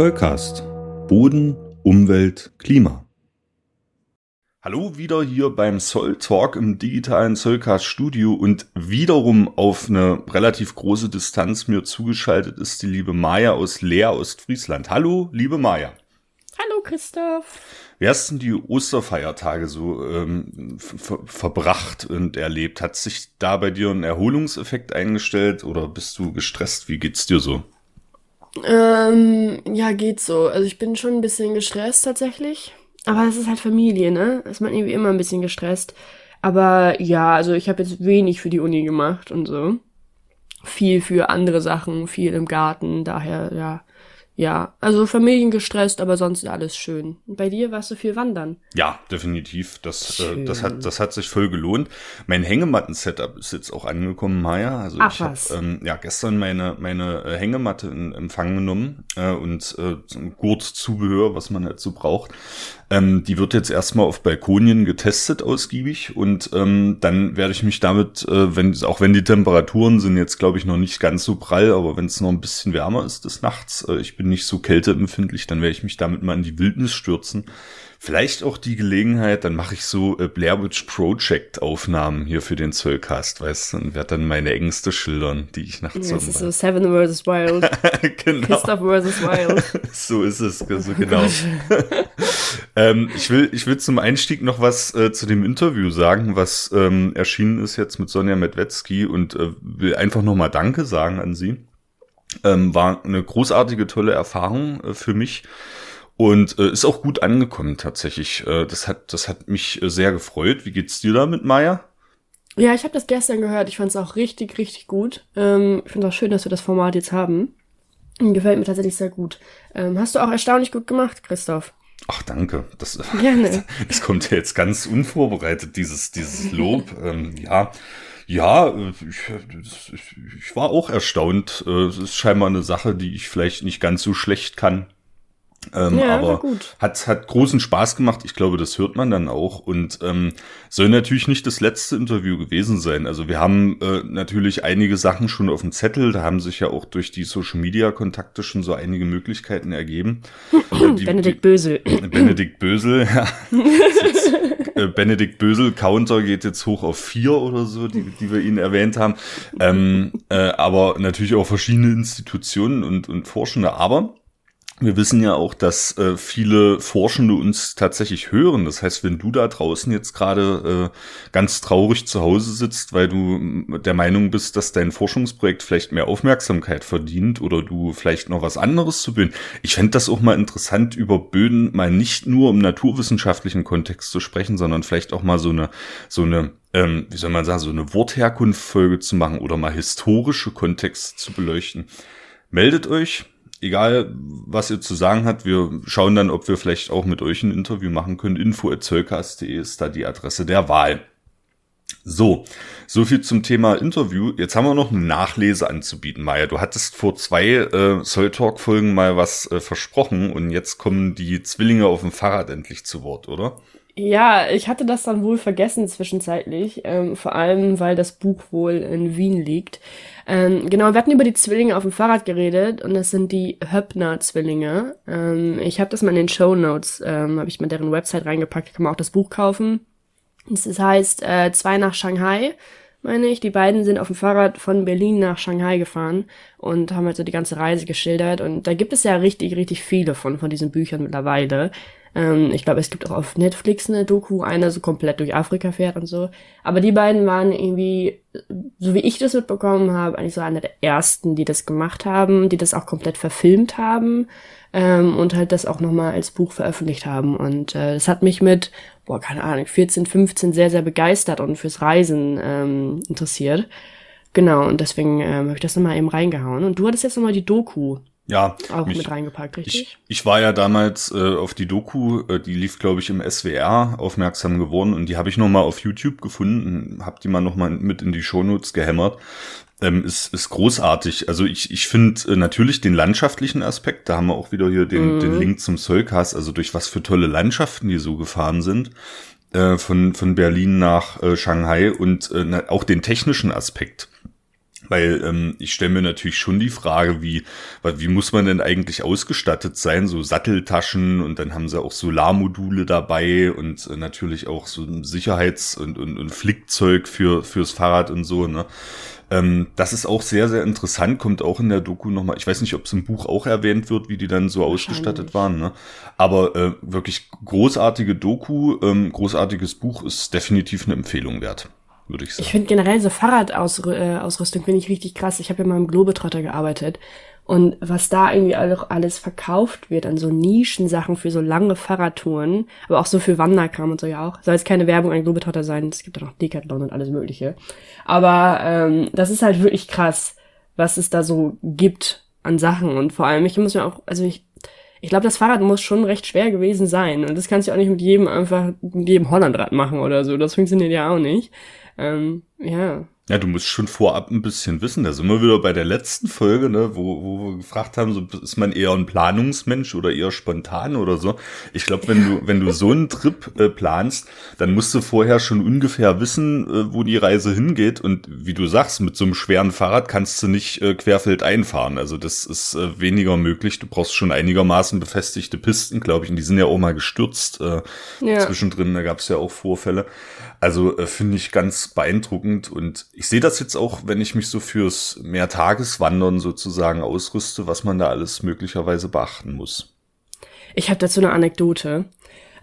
Zollcast. Boden, Umwelt, Klima. Hallo wieder hier beim Zoll Talk im digitalen Zollcast Studio und wiederum auf eine relativ große Distanz mir zugeschaltet ist die liebe Maja aus Leer, Ostfriesland. Hallo, liebe Maja. Hallo Christoph. Wie hast denn die Osterfeiertage so ähm, ver verbracht und erlebt? Hat sich da bei dir ein Erholungseffekt eingestellt oder bist du gestresst? Wie geht's dir so? Ähm, ja, geht so. Also ich bin schon ein bisschen gestresst tatsächlich. Aber es ist halt Familie, ne? Ist man irgendwie immer ein bisschen gestresst. Aber ja, also ich habe jetzt wenig für die Uni gemacht und so. Viel für andere Sachen, viel im Garten, daher, ja, ja, also familiengestresst, aber sonst alles schön. Und bei dir warst du viel wandern? Ja, definitiv. Das, äh, das, hat, das hat sich voll gelohnt. Mein Hängematten-Setup ist jetzt auch angekommen, Maya. Also Ach, ich habe ähm, ja gestern meine, meine äh, Hängematte in Empfang genommen äh, und äh, Gurtzubehör, was man halt so braucht. Ähm, die wird jetzt erstmal auf Balkonien getestet ausgiebig und ähm, dann werde ich mich damit, äh, wenn auch wenn die Temperaturen sind jetzt glaube ich noch nicht ganz so prall, aber wenn es noch ein bisschen wärmer ist des Nachts, äh, ich bin nicht so kälteempfindlich, dann werde ich mich damit mal in die Wildnis stürzen Vielleicht auch die Gelegenheit, dann mache ich so äh, Blair Witch Project Aufnahmen hier für den Zollcast, weißt du, und werde dann meine Ängste schildern, die ich nachts ja, Das ist so Seven vs. Wild. genau. Christoph vs. Wild. so ist es, so genau. ähm, ich will, ich will zum Einstieg noch was äh, zu dem Interview sagen, was ähm, erschienen ist jetzt mit Sonja Medwetzki und äh, will einfach nochmal Danke sagen an sie. Ähm, war eine großartige, tolle Erfahrung äh, für mich. Und äh, ist auch gut angekommen tatsächlich. Äh, das, hat, das hat mich äh, sehr gefreut. Wie geht's dir damit, Maya? Ja, ich habe das gestern gehört. Ich fand es auch richtig, richtig gut. Ähm, ich finde auch schön, dass wir das Format jetzt haben. Gefällt mir tatsächlich sehr gut. Ähm, hast du auch erstaunlich gut gemacht, Christoph. Ach, danke. Das, Gerne. Das kommt ja jetzt ganz unvorbereitet, dieses, dieses Lob. ähm, ja. Ja, ich, ich, war auch erstaunt. Äh, es ist scheinbar eine Sache, die ich vielleicht nicht ganz so schlecht kann. Ähm, ja, aber hat hat großen Spaß gemacht. Ich glaube, das hört man dann auch und ähm, soll natürlich nicht das letzte Interview gewesen sein. Also wir haben äh, natürlich einige Sachen schon auf dem Zettel. Da haben sich ja auch durch die Social Media Kontakte schon so einige Möglichkeiten ergeben. äh, die, Benedikt Bösel. Benedikt Bösel. Ja. Jetzt, äh, Benedikt Bösel Counter geht jetzt hoch auf vier oder so, die, die wir Ihnen erwähnt haben. Ähm, äh, aber natürlich auch verschiedene Institutionen und und Forschende. Aber wir wissen ja auch, dass äh, viele Forschende uns tatsächlich hören. Das heißt, wenn du da draußen jetzt gerade äh, ganz traurig zu Hause sitzt, weil du der Meinung bist, dass dein Forschungsprojekt vielleicht mehr Aufmerksamkeit verdient oder du vielleicht noch was anderes zu Böden. Ich fände das auch mal interessant, über Böden mal nicht nur im naturwissenschaftlichen Kontext zu sprechen, sondern vielleicht auch mal so eine, so eine ähm, wie soll man sagen, so eine Wortherkunftfolge zu machen oder mal historische Kontexte zu beleuchten. Meldet euch, egal was ihr zu sagen habt, wir schauen dann, ob wir vielleicht auch mit euch ein Interview machen können. info.zollcast.de ist da die Adresse der Wahl. So, so viel zum Thema Interview. Jetzt haben wir noch eine Nachlese anzubieten, Maya. Du hattest vor zwei äh, Soul Talk Folgen mal was äh, versprochen und jetzt kommen die Zwillinge auf dem Fahrrad endlich zu Wort, oder? Ja, ich hatte das dann wohl vergessen zwischenzeitlich, ähm, vor allem weil das Buch wohl in Wien liegt. Ähm, genau, wir hatten über die Zwillinge auf dem Fahrrad geredet und das sind die Höppner-Zwillinge. Ähm, ich habe das mal in den Show Notes, ähm, habe ich mal deren Website reingepackt, kann man auch das Buch kaufen. Das heißt äh, Zwei nach Shanghai, meine ich. Die beiden sind auf dem Fahrrad von Berlin nach Shanghai gefahren und haben halt so die ganze Reise geschildert. Und da gibt es ja richtig, richtig viele von, von diesen Büchern mittlerweile. Ähm, ich glaube, es gibt auch auf Netflix eine Doku, einer so komplett durch Afrika fährt und so. Aber die beiden waren irgendwie, so wie ich das mitbekommen habe, eigentlich so einer der ersten, die das gemacht haben, die das auch komplett verfilmt haben ähm, und halt das auch nochmal als Buch veröffentlicht haben. Und äh, das hat mich mit, boah, keine Ahnung, 14, 15 sehr, sehr begeistert und fürs Reisen ähm, interessiert. Genau, und deswegen ähm, habe ich das nochmal eben reingehauen. Und du hattest jetzt nochmal die Doku ja, auch mich, mit reingepackt, richtig? Ich, ich war ja damals äh, auf die Doku, äh, die lief, glaube ich, im SWR aufmerksam geworden und die habe ich noch mal auf YouTube gefunden, habe die mal noch mal mit in die Shownotes gehämmert. Ähm, ist, ist großartig. Also ich, ich finde äh, natürlich den landschaftlichen Aspekt, da haben wir auch wieder hier den, mhm. den Link zum Soulcast, also durch was für tolle Landschaften die so gefahren sind äh, von, von Berlin nach äh, Shanghai und äh, auch den technischen Aspekt Weil ähm, ich stelle mir natürlich schon die Frage, wie, wie muss man denn eigentlich ausgestattet sein? So Satteltaschen und dann haben sie auch Solarmodule dabei und äh, natürlich auch so ein Sicherheits- und, und, und Flickzeug für, fürs Fahrrad und so, ne? Ähm, das ist auch sehr, sehr interessant, kommt auch in der Doku nochmal. Ich weiß nicht, ob es im Buch auch erwähnt wird, wie die dann so ausgestattet waren, ne? Aber äh, wirklich großartige Doku, ähm, großartiges Buch ist definitiv eine Empfehlung wert würde ich sagen. Ich finde generell so Fahrradausrüstung finde ich richtig krass. Ich habe ja mal im Globetrotter gearbeitet und was da irgendwie auch alles verkauft wird an so Nischensachen für so lange Fahrradtouren, aber auch so für Wanderkram und so ja auch. Soll jetzt keine Werbung an Globetrotter sein, es gibt auch noch Decathlon und alles mögliche. Aber ähm, das ist halt wirklich krass, was es da so gibt an Sachen und vor allem, ich muss mir auch, also ich, ich glaube, das Fahrrad muss schon recht schwer gewesen sein und das kannst du auch nicht mit jedem einfach, mit jedem Hollandrad machen oder so, das funktioniert ja auch nicht. Ähm, ja, ja, du musst schon vorab ein bisschen wissen. Da sind wir wieder bei der letzten Folge, ne, wo, wo wir gefragt haben, so, ist man eher ein Planungsmensch oder eher spontan oder so. Ich glaube, wenn du, wenn du so einen Trip äh, planst, dann musst du vorher schon ungefähr wissen, äh, wo die Reise hingeht. Und wie du sagst, mit so einem schweren Fahrrad kannst du nicht äh, querfeld einfahren. Also das ist äh, weniger möglich. Du brauchst schon einigermaßen befestigte Pisten, glaube ich. Und die sind ja auch mal gestürzt äh, ja. zwischendrin. Da gab es ja auch Vorfälle. Also äh, finde ich ganz beeindruckend und ich sehe das jetzt auch, wenn ich mich so fürs Mehrtageswandern sozusagen ausrüste, was man da alles möglicherweise beachten muss. Ich habe dazu eine Anekdote.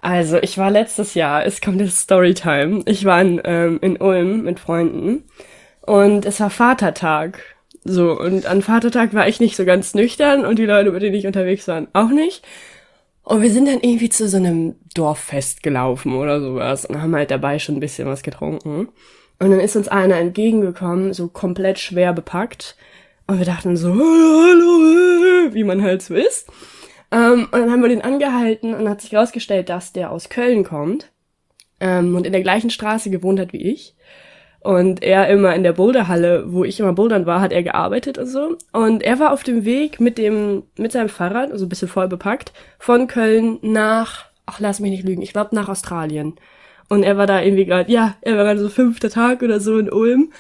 Also ich war letztes Jahr, es kommt jetzt Storytime. Ich war in, ähm, in Ulm mit Freunden und es war Vatertag. So, und an Vatertag war ich nicht so ganz nüchtern und die Leute, mit denen ich unterwegs war, auch nicht. Und wir sind dann irgendwie zu so einem Dorffest gelaufen oder sowas und haben halt dabei schon ein bisschen was getrunken. Und dann ist uns einer entgegengekommen, so komplett schwer bepackt. Und wir dachten so, hallo, hallo, wie man halt so ist. Ähm, und dann haben wir den angehalten und hat sich herausgestellt, dass der aus Köln kommt ähm, und in der gleichen Straße gewohnt hat wie ich. Und er immer in der Boulderhalle, wo ich immer bouldern war, hat er gearbeitet und so. Und er war auf dem Weg mit dem, mit seinem Fahrrad, also ein bisschen voll bepackt, von Köln nach, ach lass mich nicht lügen, ich glaube nach Australien. Und er war da irgendwie gerade, ja, er war gerade so fünfter Tag oder so in Ulm.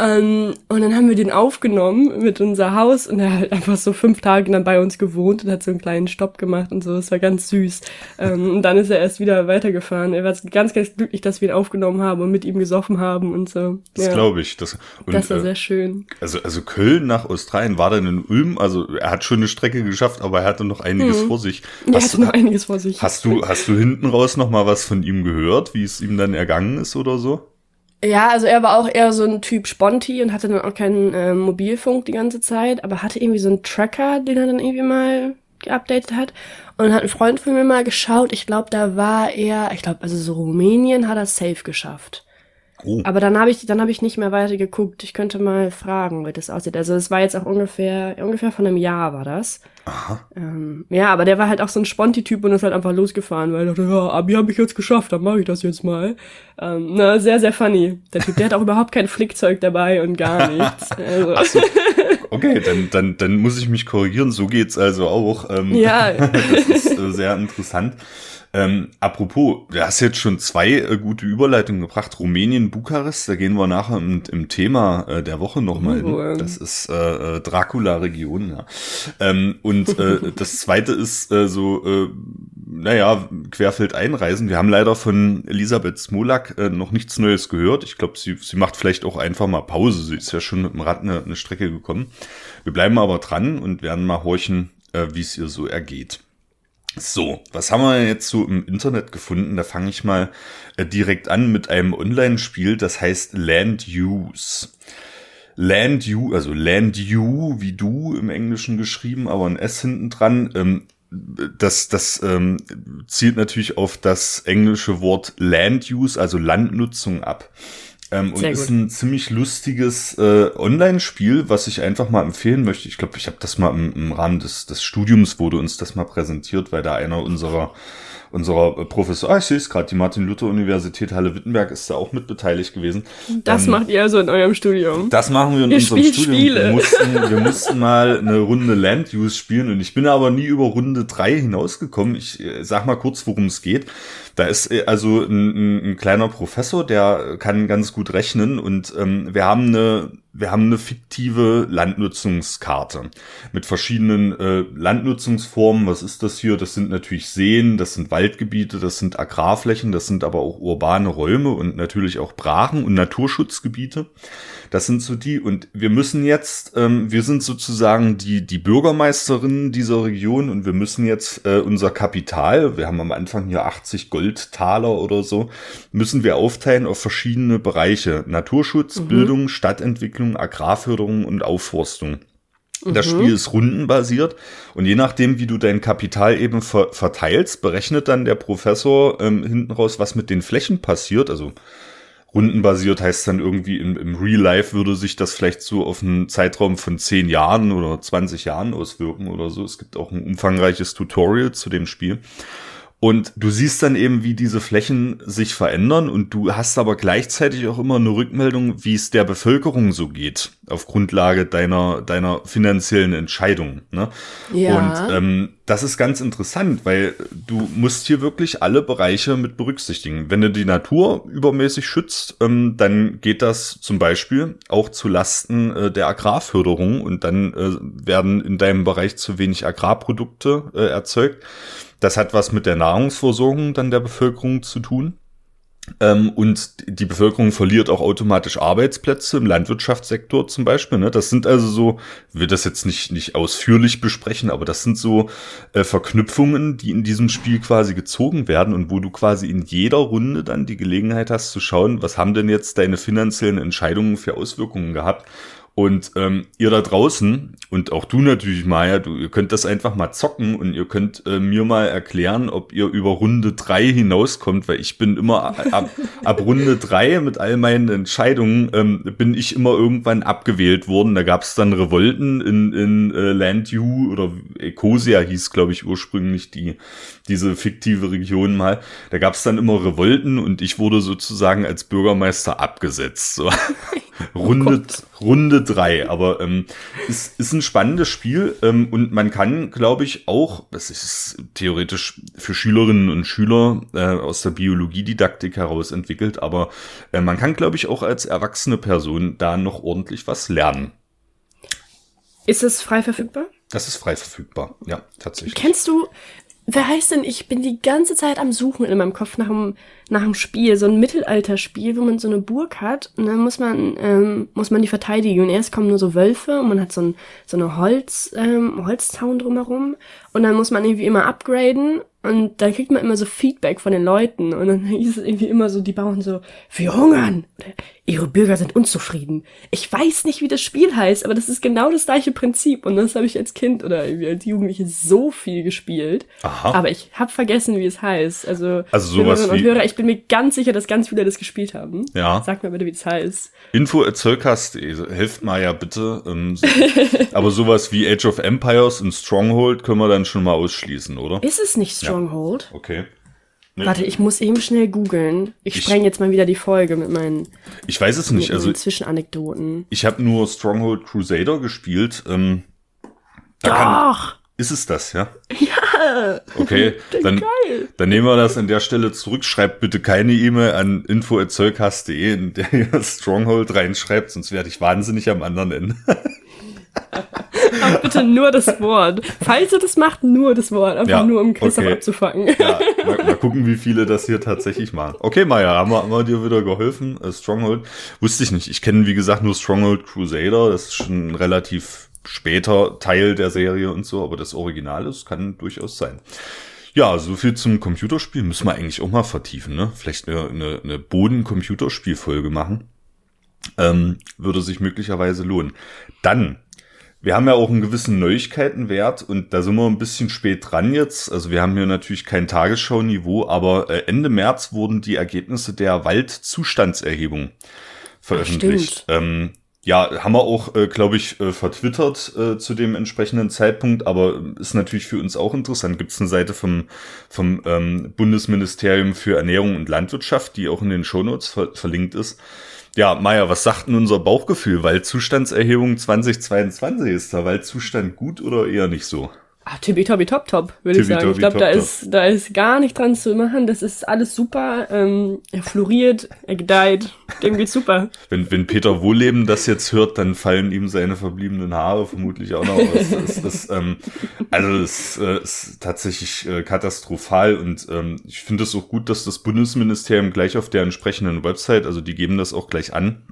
Ähm, und dann haben wir den aufgenommen mit unser Haus und er hat einfach so fünf Tage dann bei uns gewohnt und hat so einen kleinen Stopp gemacht und so. Das war ganz süß. Ähm, und dann ist er erst wieder weitergefahren. Er war ganz, ganz glücklich, dass wir ihn aufgenommen haben und mit ihm gesoffen haben und so. Das ja. glaube ich. Das, und, das war äh, sehr schön. Also, also Köln nach Australien war dann in Ulm. Also er hat schon eine Strecke geschafft, aber er hatte noch einiges hm. vor sich. Hast, er hatte noch einiges vor sich. Hast du, hast du hinten raus noch mal was von ihm gehört, wie es ihm dann ergangen ist oder so? Ja, also er war auch eher so ein Typ Sponti und hatte dann auch keinen äh, Mobilfunk die ganze Zeit, aber hatte irgendwie so einen Tracker, den er dann irgendwie mal geupdatet hat. Und hat ein Freund von mir mal geschaut, ich glaube, da war er, ich glaube, also so Rumänien hat er safe geschafft. Oh. Aber dann habe ich, dann habe ich nicht mehr weiter geguckt. Ich könnte mal fragen, wie das aussieht. Also es war jetzt auch ungefähr, ungefähr von einem Jahr war das. Aha. Ähm, ja, aber der war halt auch so ein Sponti-Typ und ist halt einfach losgefahren, weil er dachte, ja, Abi habe ich jetzt geschafft, dann mache ich das jetzt mal. Ähm, na, sehr, sehr funny. Der Typ, der hat auch überhaupt kein Flickzeug dabei und gar nichts. Also. Ach so. Okay, dann, dann, dann muss ich mich korrigieren. So geht's also auch. Ähm, ja. das ist äh, sehr interessant. Ähm, apropos, du hast jetzt schon zwei äh, gute Überleitungen gebracht. Rumänien, Bukarest, da gehen wir nachher im, im Thema äh, der Woche nochmal oh, hin. Das ist äh, äh, Dracula-Region, ja. Ähm, und äh, das zweite ist äh, so, äh, naja, Querfeld einreisen. Wir haben leider von Elisabeth Smolak äh, noch nichts Neues gehört. Ich glaube, sie, sie macht vielleicht auch einfach mal Pause. Sie ist ja schon mit dem Rad eine, eine Strecke gekommen. Wir bleiben aber dran und werden mal horchen, äh, wie es ihr so ergeht. So, was haben wir jetzt so im Internet gefunden? Da fange ich mal äh, direkt an mit einem Online-Spiel, das heißt Land Use. Land You, also Land You, wie du im Englischen geschrieben, aber ein S hinten dran. Ähm, das das ähm, zielt natürlich auf das englische Wort Land Use, also Landnutzung ab. Ähm, und ist ein ziemlich lustiges äh, Online-Spiel, was ich einfach mal empfehlen möchte. Ich glaube, ich habe das mal im, im Rahmen des, des Studiums wurde uns das mal präsentiert, weil da einer unserer unserer Professor, ah, ich sehe es gerade, die Martin-Luther-Universität Halle-Wittenberg ist da auch mit beteiligt gewesen. Das ähm, macht ihr also in eurem Studium. Das machen wir in ihr unserem Studium. Spiele. Wir mussten, wir mussten mal eine Runde Land-Use spielen und ich bin aber nie über Runde drei hinausgekommen. Ich äh, sag mal kurz, worum es geht. Da ist äh, also ein, ein, kleiner Professor, der kann ganz gut rechnen und ähm, wir haben eine wir haben eine fiktive Landnutzungskarte mit verschiedenen äh, Landnutzungsformen. Was ist das hier? Das sind natürlich Seen, das sind Waldgebiete, das sind Agrarflächen, das sind aber auch urbane Räume und natürlich auch Brachen und Naturschutzgebiete. Das sind so die. Und wir müssen jetzt, ähm, wir sind sozusagen die, die Bürgermeisterinnen dieser Region und wir müssen jetzt äh, unser Kapital, wir haben am Anfang hier 80 Goldtaler oder so, müssen wir aufteilen auf verschiedene Bereiche. Naturschutz, mhm. Bildung, Stadtentwicklung, Agrarförderung und Aufforstung. Das mhm. Spiel ist rundenbasiert und je nachdem, wie du dein Kapital eben ver verteilst, berechnet dann der Professor ähm, hinten raus, was mit den Flächen passiert. Also rundenbasiert heißt dann irgendwie im, im Real Life würde sich das vielleicht so auf einen Zeitraum von 10 Jahren oder 20 Jahren auswirken oder so. Es gibt auch ein umfangreiches Tutorial zu dem Spiel. Und du siehst dann eben, wie diese Flächen sich verändern und du hast aber gleichzeitig auch immer eine Rückmeldung, wie es der Bevölkerung so geht, auf Grundlage deiner, deiner finanziellen Entscheidung. Ne? Ja. Und ähm, das ist ganz interessant, weil du musst hier wirklich alle Bereiche mit berücksichtigen. Wenn du die Natur übermäßig schützt, ähm, dann geht das zum Beispiel auch zu Lasten äh, der Agrarförderung und dann äh, werden in deinem Bereich zu wenig Agrarprodukte äh, erzeugt. Das hat was mit der Nahrungsversorgung dann der Bevölkerung zu tun. Ähm, und die Bevölkerung verliert auch automatisch Arbeitsplätze im Landwirtschaftssektor zum Beispiel. Ne? Das sind also so, wir das jetzt nicht, nicht ausführlich besprechen, aber das sind so äh, Verknüpfungen, die in diesem Spiel quasi gezogen werden und wo du quasi in jeder Runde dann die Gelegenheit hast zu schauen, was haben denn jetzt deine finanziellen Entscheidungen für Auswirkungen gehabt und ähm, ihr da draußen und auch du natürlich, Maya, du, ihr könnt das einfach mal zocken und ihr könnt äh, mir mal erklären, ob ihr über Runde drei hinauskommt, weil ich bin immer ab, ab Runde drei mit all meinen Entscheidungen ähm, bin ich immer irgendwann abgewählt worden. Da gab es dann Revolten in, in äh, Land U oder Ecosia hieß, glaube ich, ursprünglich die diese fiktive Region mal. Da gab es dann immer Revolten und ich wurde sozusagen als Bürgermeister abgesetzt. So. Runde, oh Runde drei. Aber ähm, ist, ist ein spannendes Spiel ähm, und man kann, glaube ich, auch, das ist theoretisch für Schülerinnen und Schüler äh, aus der Biologiedidaktik heraus entwickelt, aber äh, man kann, glaube ich, auch als erwachsene Person da noch ordentlich was lernen. Ist es frei verfügbar? Das ist frei verfügbar, ja, tatsächlich. Kennst du, wer heißt denn, ich bin die ganze Zeit am Suchen in meinem Kopf nach einem, nach einem Spiel, so ein Mittelalterspiel, wo man so eine Burg hat und dann muss man, ähm, muss man die verteidigen. Und erst kommen nur so Wölfe und man hat so, ein, so eine Holz, ähm, Holzzaun drumherum und dann muss man irgendwie immer upgraden und da kriegt man immer so Feedback von den Leuten und dann hieß es irgendwie immer so, die Bauern so, wir hungern, oder ihre Bürger sind unzufrieden. Ich weiß nicht, wie das Spiel heißt, aber das ist genau das gleiche Prinzip und das habe ich als Kind oder irgendwie als Jugendliche so viel gespielt. Aha. Aber ich habe vergessen, wie es heißt. Also, also sowas und wie... Hörer, ich bin mir ganz sicher, dass ganz viele das gespielt haben. Ja. Sag mir bitte, wie es heißt. Info helft mal ja bitte. Ähm, aber sowas wie Age of Empires und Stronghold können wir dann schon mal ausschließen, oder? Ist es nicht Stronghold? Ja. Okay. Nee. Warte, ich muss eben schnell googeln. Ich, ich spreng jetzt mal wieder die Folge mit meinen. Ich weiß es nicht. Also Zwischenanekdoten. Ich habe nur Stronghold Crusader gespielt. Ähm, Doch. Kann, ist es das, ja? Ja. Okay, dann, dann nehmen wir das an der Stelle zurück. Schreibt bitte keine E-Mail an info@zeughass.de, in der ihr Stronghold reinschreibt, sonst werde ich wahnsinnig am anderen Ende. Aber bitte nur das Wort. Falls ihr das macht, nur das Wort. Einfach ja, nur, um Christoph okay. abzufangen. Ja, mal, mal, gucken, wie viele das hier tatsächlich machen. Okay, Maya, haben wir, haben wir dir wieder geholfen? Uh, Stronghold. Wusste ich nicht. Ich kenne, wie gesagt, nur Stronghold Crusader. Das ist schon relativ später Teil der Serie und so, aber das Original ist, kann durchaus sein. Ja, so viel zum Computerspiel müssen wir eigentlich auch mal vertiefen, ne? Vielleicht eine, eine, eine Boden-Computerspielfolge machen. Ähm, würde sich möglicherweise lohnen. Dann wir haben ja auch einen gewissen Neuigkeitenwert und da sind wir ein bisschen spät dran jetzt. Also wir haben hier natürlich kein Tagesschau-Niveau, aber äh, Ende März wurden die Ergebnisse der Waldzustandserhebung veröffentlicht. Ähm, ja, haben wir auch, äh, glaube ich, äh, vertwittert äh, zu dem entsprechenden Zeitpunkt, aber ist natürlich für uns auch interessant. Gibt es eine Seite vom, vom ähm, Bundesministerium für Ernährung und Landwirtschaft, die auch in den Shownotes ver verlinkt ist. Ja, Maya, was sagt denn unser Bauchgefühl? Waldzustandserhebung 2022, ist der Waldzustand gut oder eher nicht so? Ah, Tibi-Tobi Top Top, würde ich sagen. Ich glaube, da ist, da ist gar nicht dran zu machen. Das ist alles super. Ähm, er floriert, er gedeiht. Dem geht's super. Wenn, wenn Peter Wohlleben das jetzt hört, dann fallen ihm seine verbliebenen Haare vermutlich auch noch aus. es ist, ähm, also es äh, ist tatsächlich äh, katastrophal und ähm, ich finde es auch gut, dass das Bundesministerium gleich auf der entsprechenden Website, also die geben das auch gleich an,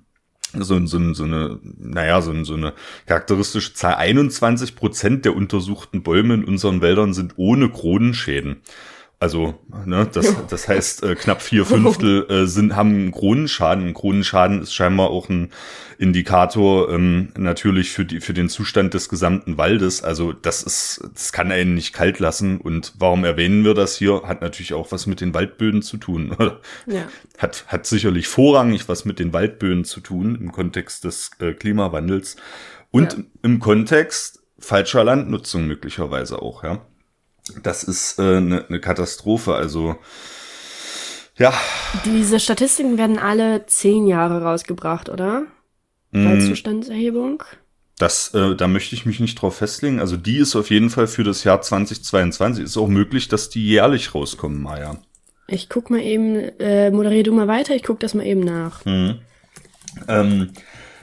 so, so, so eine, naja, so, so eine charakteristische Zahl. 21 Prozent der untersuchten Bäume in unseren Wäldern sind ohne Kronenschäden. Also, ne, das, das heißt, äh, knapp vier Fünftel äh, sind, haben einen Kronenschaden. Ein Kronenschaden ist scheinbar auch ein Indikator ähm, natürlich für, die, für den Zustand des gesamten Waldes. Also das ist, das kann einen nicht kalt lassen. Und warum erwähnen wir das hier? Hat natürlich auch was mit den Waldböden zu tun. ja. Hat, hat sicherlich vorrangig was mit den Waldböden zu tun im Kontext des äh, Klimawandels und ja. im Kontext falscher Landnutzung möglicherweise auch, ja das ist eine äh, ne, ne Katastrophe. Also ja. Diese Statistiken werden alle zehn Jahre rausgebracht, oder? Mm. Waldzustandserhebung. Das, äh, da möchte ich mich nicht drauf festlegen. Also die ist auf jeden Fall für das Jahr 2022. Ist auch möglich, dass die jährlich rauskommen, Maja. Ich guck mal eben, äh, moderier du mal weiter, ich guck das mal eben nach. Mhm. Ähm,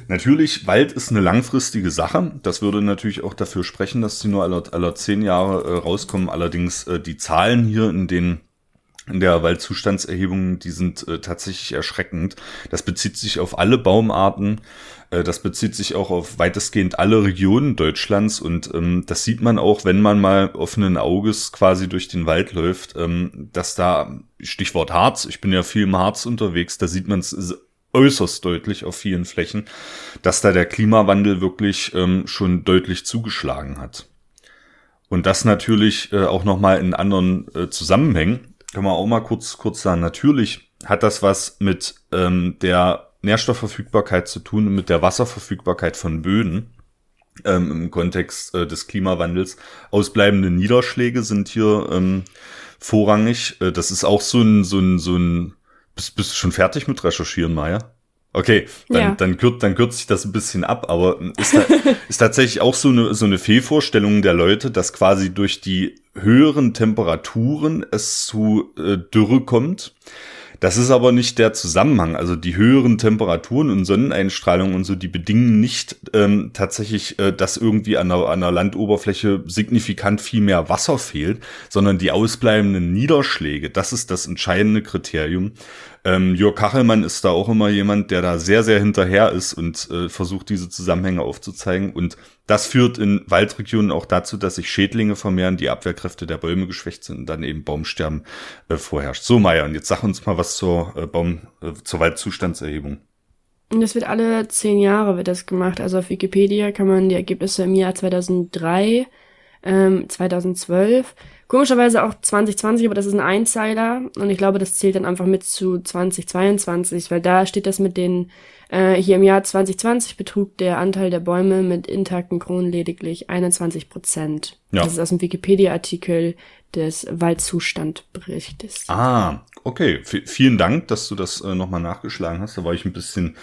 Natürlich, Wald ist eine langfristige Sache. Das würde natürlich auch dafür sprechen, dass sie nur alle, alle zehn Jahre äh, rauskommen. Allerdings äh, die Zahlen hier in den in der Waldzustandserhebung, die sind äh, tatsächlich erschreckend. Das bezieht sich auf alle Baumarten. Äh, das bezieht sich auch auf weitestgehend alle Regionen Deutschlands und ähm, das sieht man auch, wenn man mal offenen Auges quasi durch den Wald läuft, ähm, dass da Stichwort Harz, ich bin ja viel im Harz unterwegs, da sieht man es äußerst deutlich auf vielen Flächen, dass da der Klimawandel wirklich ähm, schon deutlich zugeschlagen hat. Und das natürlich äh, auch nochmal in anderen äh, Zusammenhängen. Können wir auch mal kurz, kurz sagen. Natürlich hat das was mit ähm, der Nährstoffverfügbarkeit zu tun und mit der Wasserverfügbarkeit von Böden ähm, im Kontext äh, des Klimawandels. Ausbleibende Niederschläge sind hier ähm, vorrangig. Äh, das ist auch so ein, so ein, so ein bist, bist du schon fertig mit Recherchieren, Maya? Okay, dann, ja. dann, kürzt, dann kürzt sich das ein bisschen ab, aber ist, da, ist tatsächlich auch so eine, so eine Fehlvorstellung der Leute, dass quasi durch die höheren Temperaturen es zu äh, Dürre kommt. Das ist aber nicht der Zusammenhang. Also die höheren Temperaturen und Sonneneinstrahlung und so, die bedingen nicht ähm, tatsächlich, äh, dass irgendwie an der, an der Landoberfläche signifikant viel mehr Wasser fehlt, sondern die ausbleibenden Niederschläge. Das ist das entscheidende Kriterium. Ähm, Jörg Kachelmann ist da auch immer jemand, der da sehr, sehr hinterher ist und äh, versucht, diese Zusammenhänge aufzuzeigen. Und das führt in Waldregionen auch dazu, dass sich Schädlinge vermehren, die Abwehrkräfte der Bäume geschwächt sind und dann eben Baumsterben äh, vorherrscht. So, Maya, und jetzt sag uns mal was zur äh, Baum, äh, zur Waldzustandserhebung. Das wird alle zehn Jahre wird das gemacht. Also auf Wikipedia kann man die Ergebnisse im Jahr 2003, ähm, 2012 Komischerweise auch 2020, aber das ist ein Einzeiler und ich glaube, das zählt dann einfach mit zu 2022, weil da steht das mit den, äh, hier im Jahr 2020 betrug der Anteil der Bäume mit intakten Kronen lediglich 21 Prozent. Ja. Das ist aus dem Wikipedia-Artikel des Waldzustandberichtes. Ah, okay. V vielen Dank, dass du das äh, nochmal nachgeschlagen hast. Da war ich ein bisschen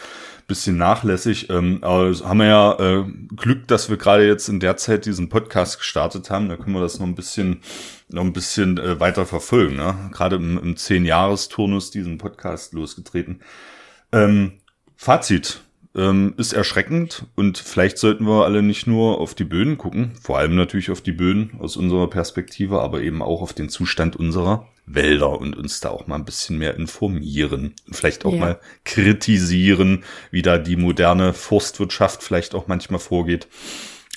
bisschen nachlässig. Ähm, aber haben wir ja äh, Glück, dass wir gerade jetzt in der Zeit diesen Podcast gestartet haben. Da können wir das noch ein bisschen noch ein bisschen äh, weiter verfolgen. Ne? Gerade im, im Zehn-Jahres-Turnus diesen Podcast losgetreten. Ähm, Fazit ähm, ist erschreckend und vielleicht sollten wir alle nicht nur auf die Böden gucken, vor allem natürlich auf die Böden aus unserer Perspektive, aber eben auch auf den Zustand unserer Wälder und uns da auch mal ein bisschen mehr informieren. Vielleicht auch ja. mal kritisieren, wie da die moderne Forstwirtschaft vielleicht auch manchmal vorgeht.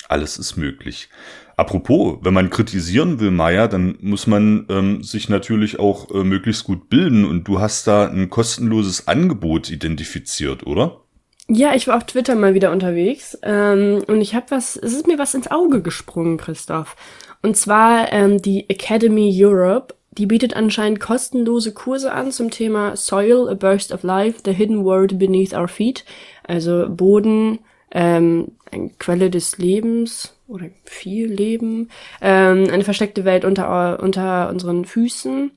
Alles ist möglich. Apropos, wenn man kritisieren will, Maya, dann muss man ähm, sich natürlich auch äh, möglichst gut bilden und du hast da ein kostenloses Angebot identifiziert, oder? Ja, ich war auf Twitter mal wieder unterwegs ähm, und ich habe was, es ist mir was ins Auge gesprungen, Christoph. Und zwar ähm, die Academy Europe die bietet anscheinend kostenlose Kurse an zum Thema Soil, a Burst of Life, the Hidden World Beneath Our Feet. Also Boden, ähm, eine Quelle des Lebens oder viel Leben, ähm, eine versteckte Welt unter, unter unseren Füßen.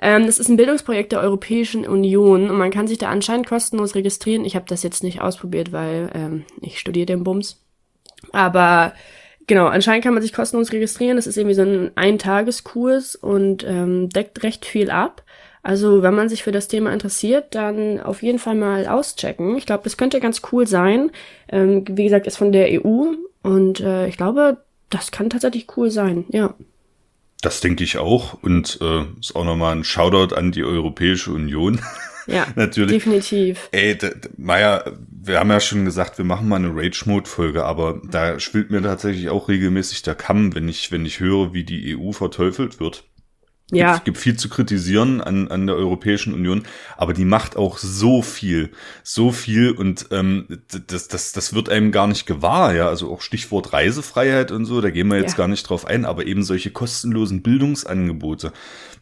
Ähm, das ist ein Bildungsprojekt der Europäischen Union und man kann sich da anscheinend kostenlos registrieren. Ich habe das jetzt nicht ausprobiert, weil ähm, ich studiere den Bums. Aber genau, anscheinend kann man sich kostenlos registrieren. Das ist irgendwie so ein Eintageskurs und ähm, deckt recht viel ab. Also wenn man sich für das Thema interessiert, dann auf jeden Fall mal auschecken. Ich glaube, das könnte ganz cool sein. Ähm, wie gesagt, ist von der EU und äh, ich glaube, das kann tatsächlich cool sein, ja. Das denke ich auch und äh, ist auch nochmal ein Shoutout an die Europäische Union. Ja, natürlich. Definitiv. Ey, Maya, wir haben ja schon gesagt, wir machen mal eine Rage-Mode-Folge, aber da schwillt mir tatsächlich auch regelmäßig der Kamm, wenn ich, wenn ich höre, wie die EU verteufelt wird. Ja. Es gibt viel zu kritisieren an, an der Europäischen Union, aber die macht auch so viel, so viel und ähm, das, das, das wird einem gar nicht gewahr, ja. Also auch Stichwort Reisefreiheit und so, da gehen wir jetzt ja. gar nicht drauf ein, aber eben solche kostenlosen Bildungsangebote.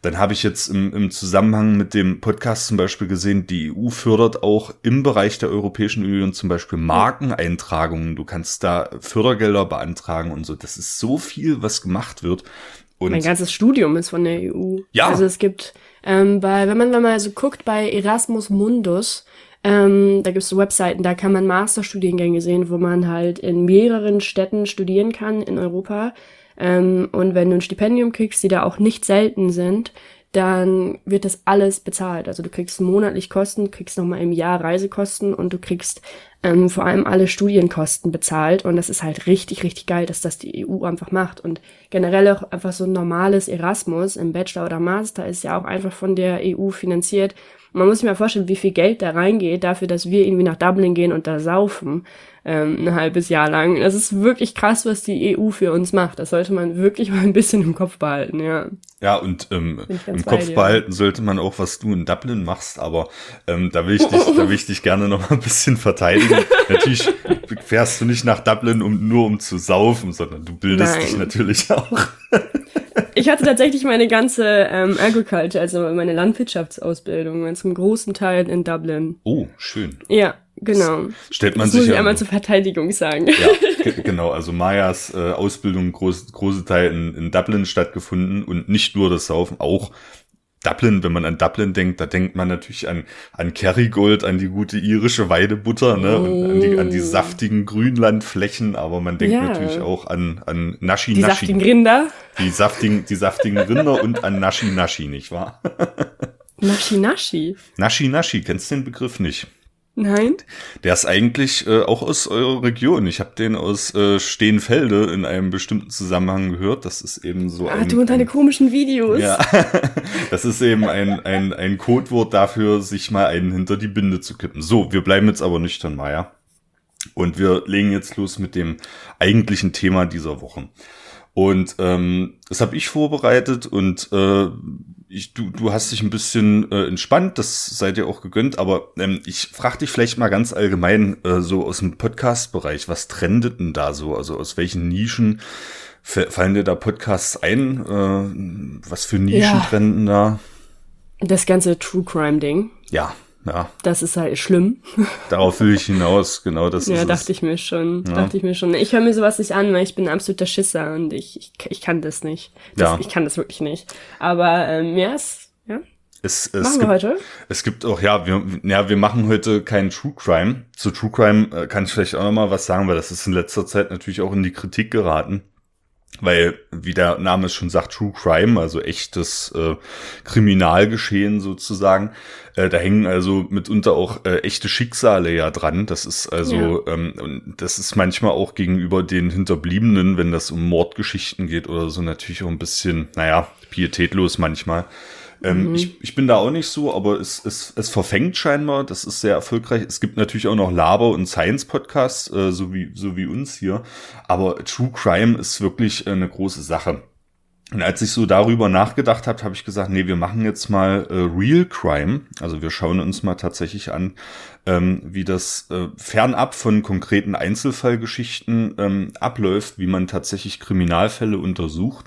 Dann habe ich jetzt im, im Zusammenhang mit dem Podcast zum Beispiel gesehen, die EU fördert auch im Bereich der Europäischen Union zum Beispiel Markeneintragungen. Du kannst da Fördergelder beantragen und so. Das ist so viel, was gemacht wird. Und mein ganzes Studium ist von der EU. Ja. Also es gibt, ähm, bei, wenn man, wenn man also guckt bei Erasmus Mundus, ähm, da gibt es so Webseiten, da kann man Masterstudiengänge sehen, wo man halt in mehreren Städten studieren kann in Europa. Ähm, und wenn du ein Stipendium kriegst, die da auch nicht selten sind, dann wird das alles bezahlt. Also du kriegst monatlich Kosten, kriegst nochmal im Jahr Reisekosten und du kriegst ähm, vor allem alle Studienkosten bezahlt. Und das ist halt richtig, richtig geil, dass das die EU einfach macht. Und generell auch einfach so ein normales Erasmus im Bachelor oder Master ist ja auch einfach von der EU finanziert. Man muss sich mal vorstellen, wie viel Geld da reingeht dafür, dass wir irgendwie nach Dublin gehen und da saufen ähm, ein halbes Jahr lang. Das ist wirklich krass, was die EU für uns macht. Das sollte man wirklich mal ein bisschen im Kopf behalten, ja. Ja, und ähm, im Kopf dir. behalten sollte man auch, was du in Dublin machst, aber ähm, da will ich dich, da will ich dich gerne noch mal ein bisschen verteidigen. natürlich fährst du nicht nach Dublin, um nur um zu saufen, sondern du bildest Nein. dich natürlich auch. ich hatte tatsächlich meine ganze ähm, Agriculture, also meine Landwirtschaftsausbildung, zum großen Teil in Dublin. Oh, schön. Ja, Genau. Stellt man das sich muss ich ja, einmal zur Verteidigung sagen. Ja, genau. Also Mayas äh, Ausbildung groß, große Teil in, in Dublin stattgefunden und nicht nur das Saufen, auch Dublin, wenn man an Dublin denkt, da denkt man natürlich an, an Kerrygold, an die gute irische Weidebutter, ne, und an die, an die mm. saftigen Grünlandflächen, aber man denkt ja. natürlich auch an, an Naschi die Naschi. Die saftigen Rinder. Die saftigen, die saftigen Rinder und an Naschi Naschi, nicht wahr? Naschi Naschi. Naschi Naschi, kennst du den Begriff nicht? Nein. Der ist eigentlich äh, auch aus eurer Region. Ich habe den aus äh, Steenfelde in einem bestimmten Zusammenhang gehört. Das ist eben so ah, ein... du und deine komischen Videos. Ja, das ist eben ein, ein, ein Codewort dafür, sich mal einen hinter die Binde zu kippen. So, wir bleiben jetzt aber nüchtern, Maya. Und wir legen jetzt los mit dem eigentlichen Thema dieser Woche. Und ähm, das habe ich vorbereitet und äh, ich, du, du hast dich ein bisschen äh, entspannt, das seid ihr auch gegönnt, aber ähm, ich frage dich vielleicht mal ganz allgemein äh, so aus dem Podcast-Bereich, was trendet denn da so? Also aus welchen Nischen fallen dir da Podcasts ein? Äh, was für Nischen ja. trenden da? Das ganze True Crime-Ding. Ja, ja. Das ist halt schlimm. Darauf will ich hinaus, genau das ja, ist dachte es. ich mir schon, ja. dachte ich mir schon. Ich höre mir sowas nicht an, weil ich bin ein absoluter Schisser und ich, ich, ich kann das nicht. Das, ja. Ich kann das wirklich nicht. Aber ähm, ja, es, ja. Es, es machen gibt, wir heute? Es gibt auch, ja, wir, ja, wir machen heute keinen True Crime. Zu True Crime äh, kann ich vielleicht auch noch mal was sagen, weil das ist in letzter Zeit natürlich auch in die Kritik geraten weil, wie der Name es schon sagt, True Crime, also echtes äh, Kriminalgeschehen sozusagen, äh, da hängen also mitunter auch äh, echte Schicksale ja dran. Das ist also, ja. ähm, das ist manchmal auch gegenüber den Hinterbliebenen, wenn das um Mordgeschichten geht oder so, natürlich auch ein bisschen, naja, pietätlos manchmal. Ähm, mhm. ich, ich bin da auch nicht so, aber es, es, es verfängt scheinbar. Das ist sehr erfolgreich. Es gibt natürlich auch noch Laber- und Science-Podcasts, äh, so, wie, so wie uns hier. Aber True Crime ist wirklich eine große Sache. Und als ich so darüber nachgedacht habe, habe ich gesagt, nee, wir machen jetzt mal äh, Real Crime. Also wir schauen uns mal tatsächlich an, ähm, wie das äh, fernab von konkreten Einzelfallgeschichten ähm, abläuft, wie man tatsächlich Kriminalfälle untersucht.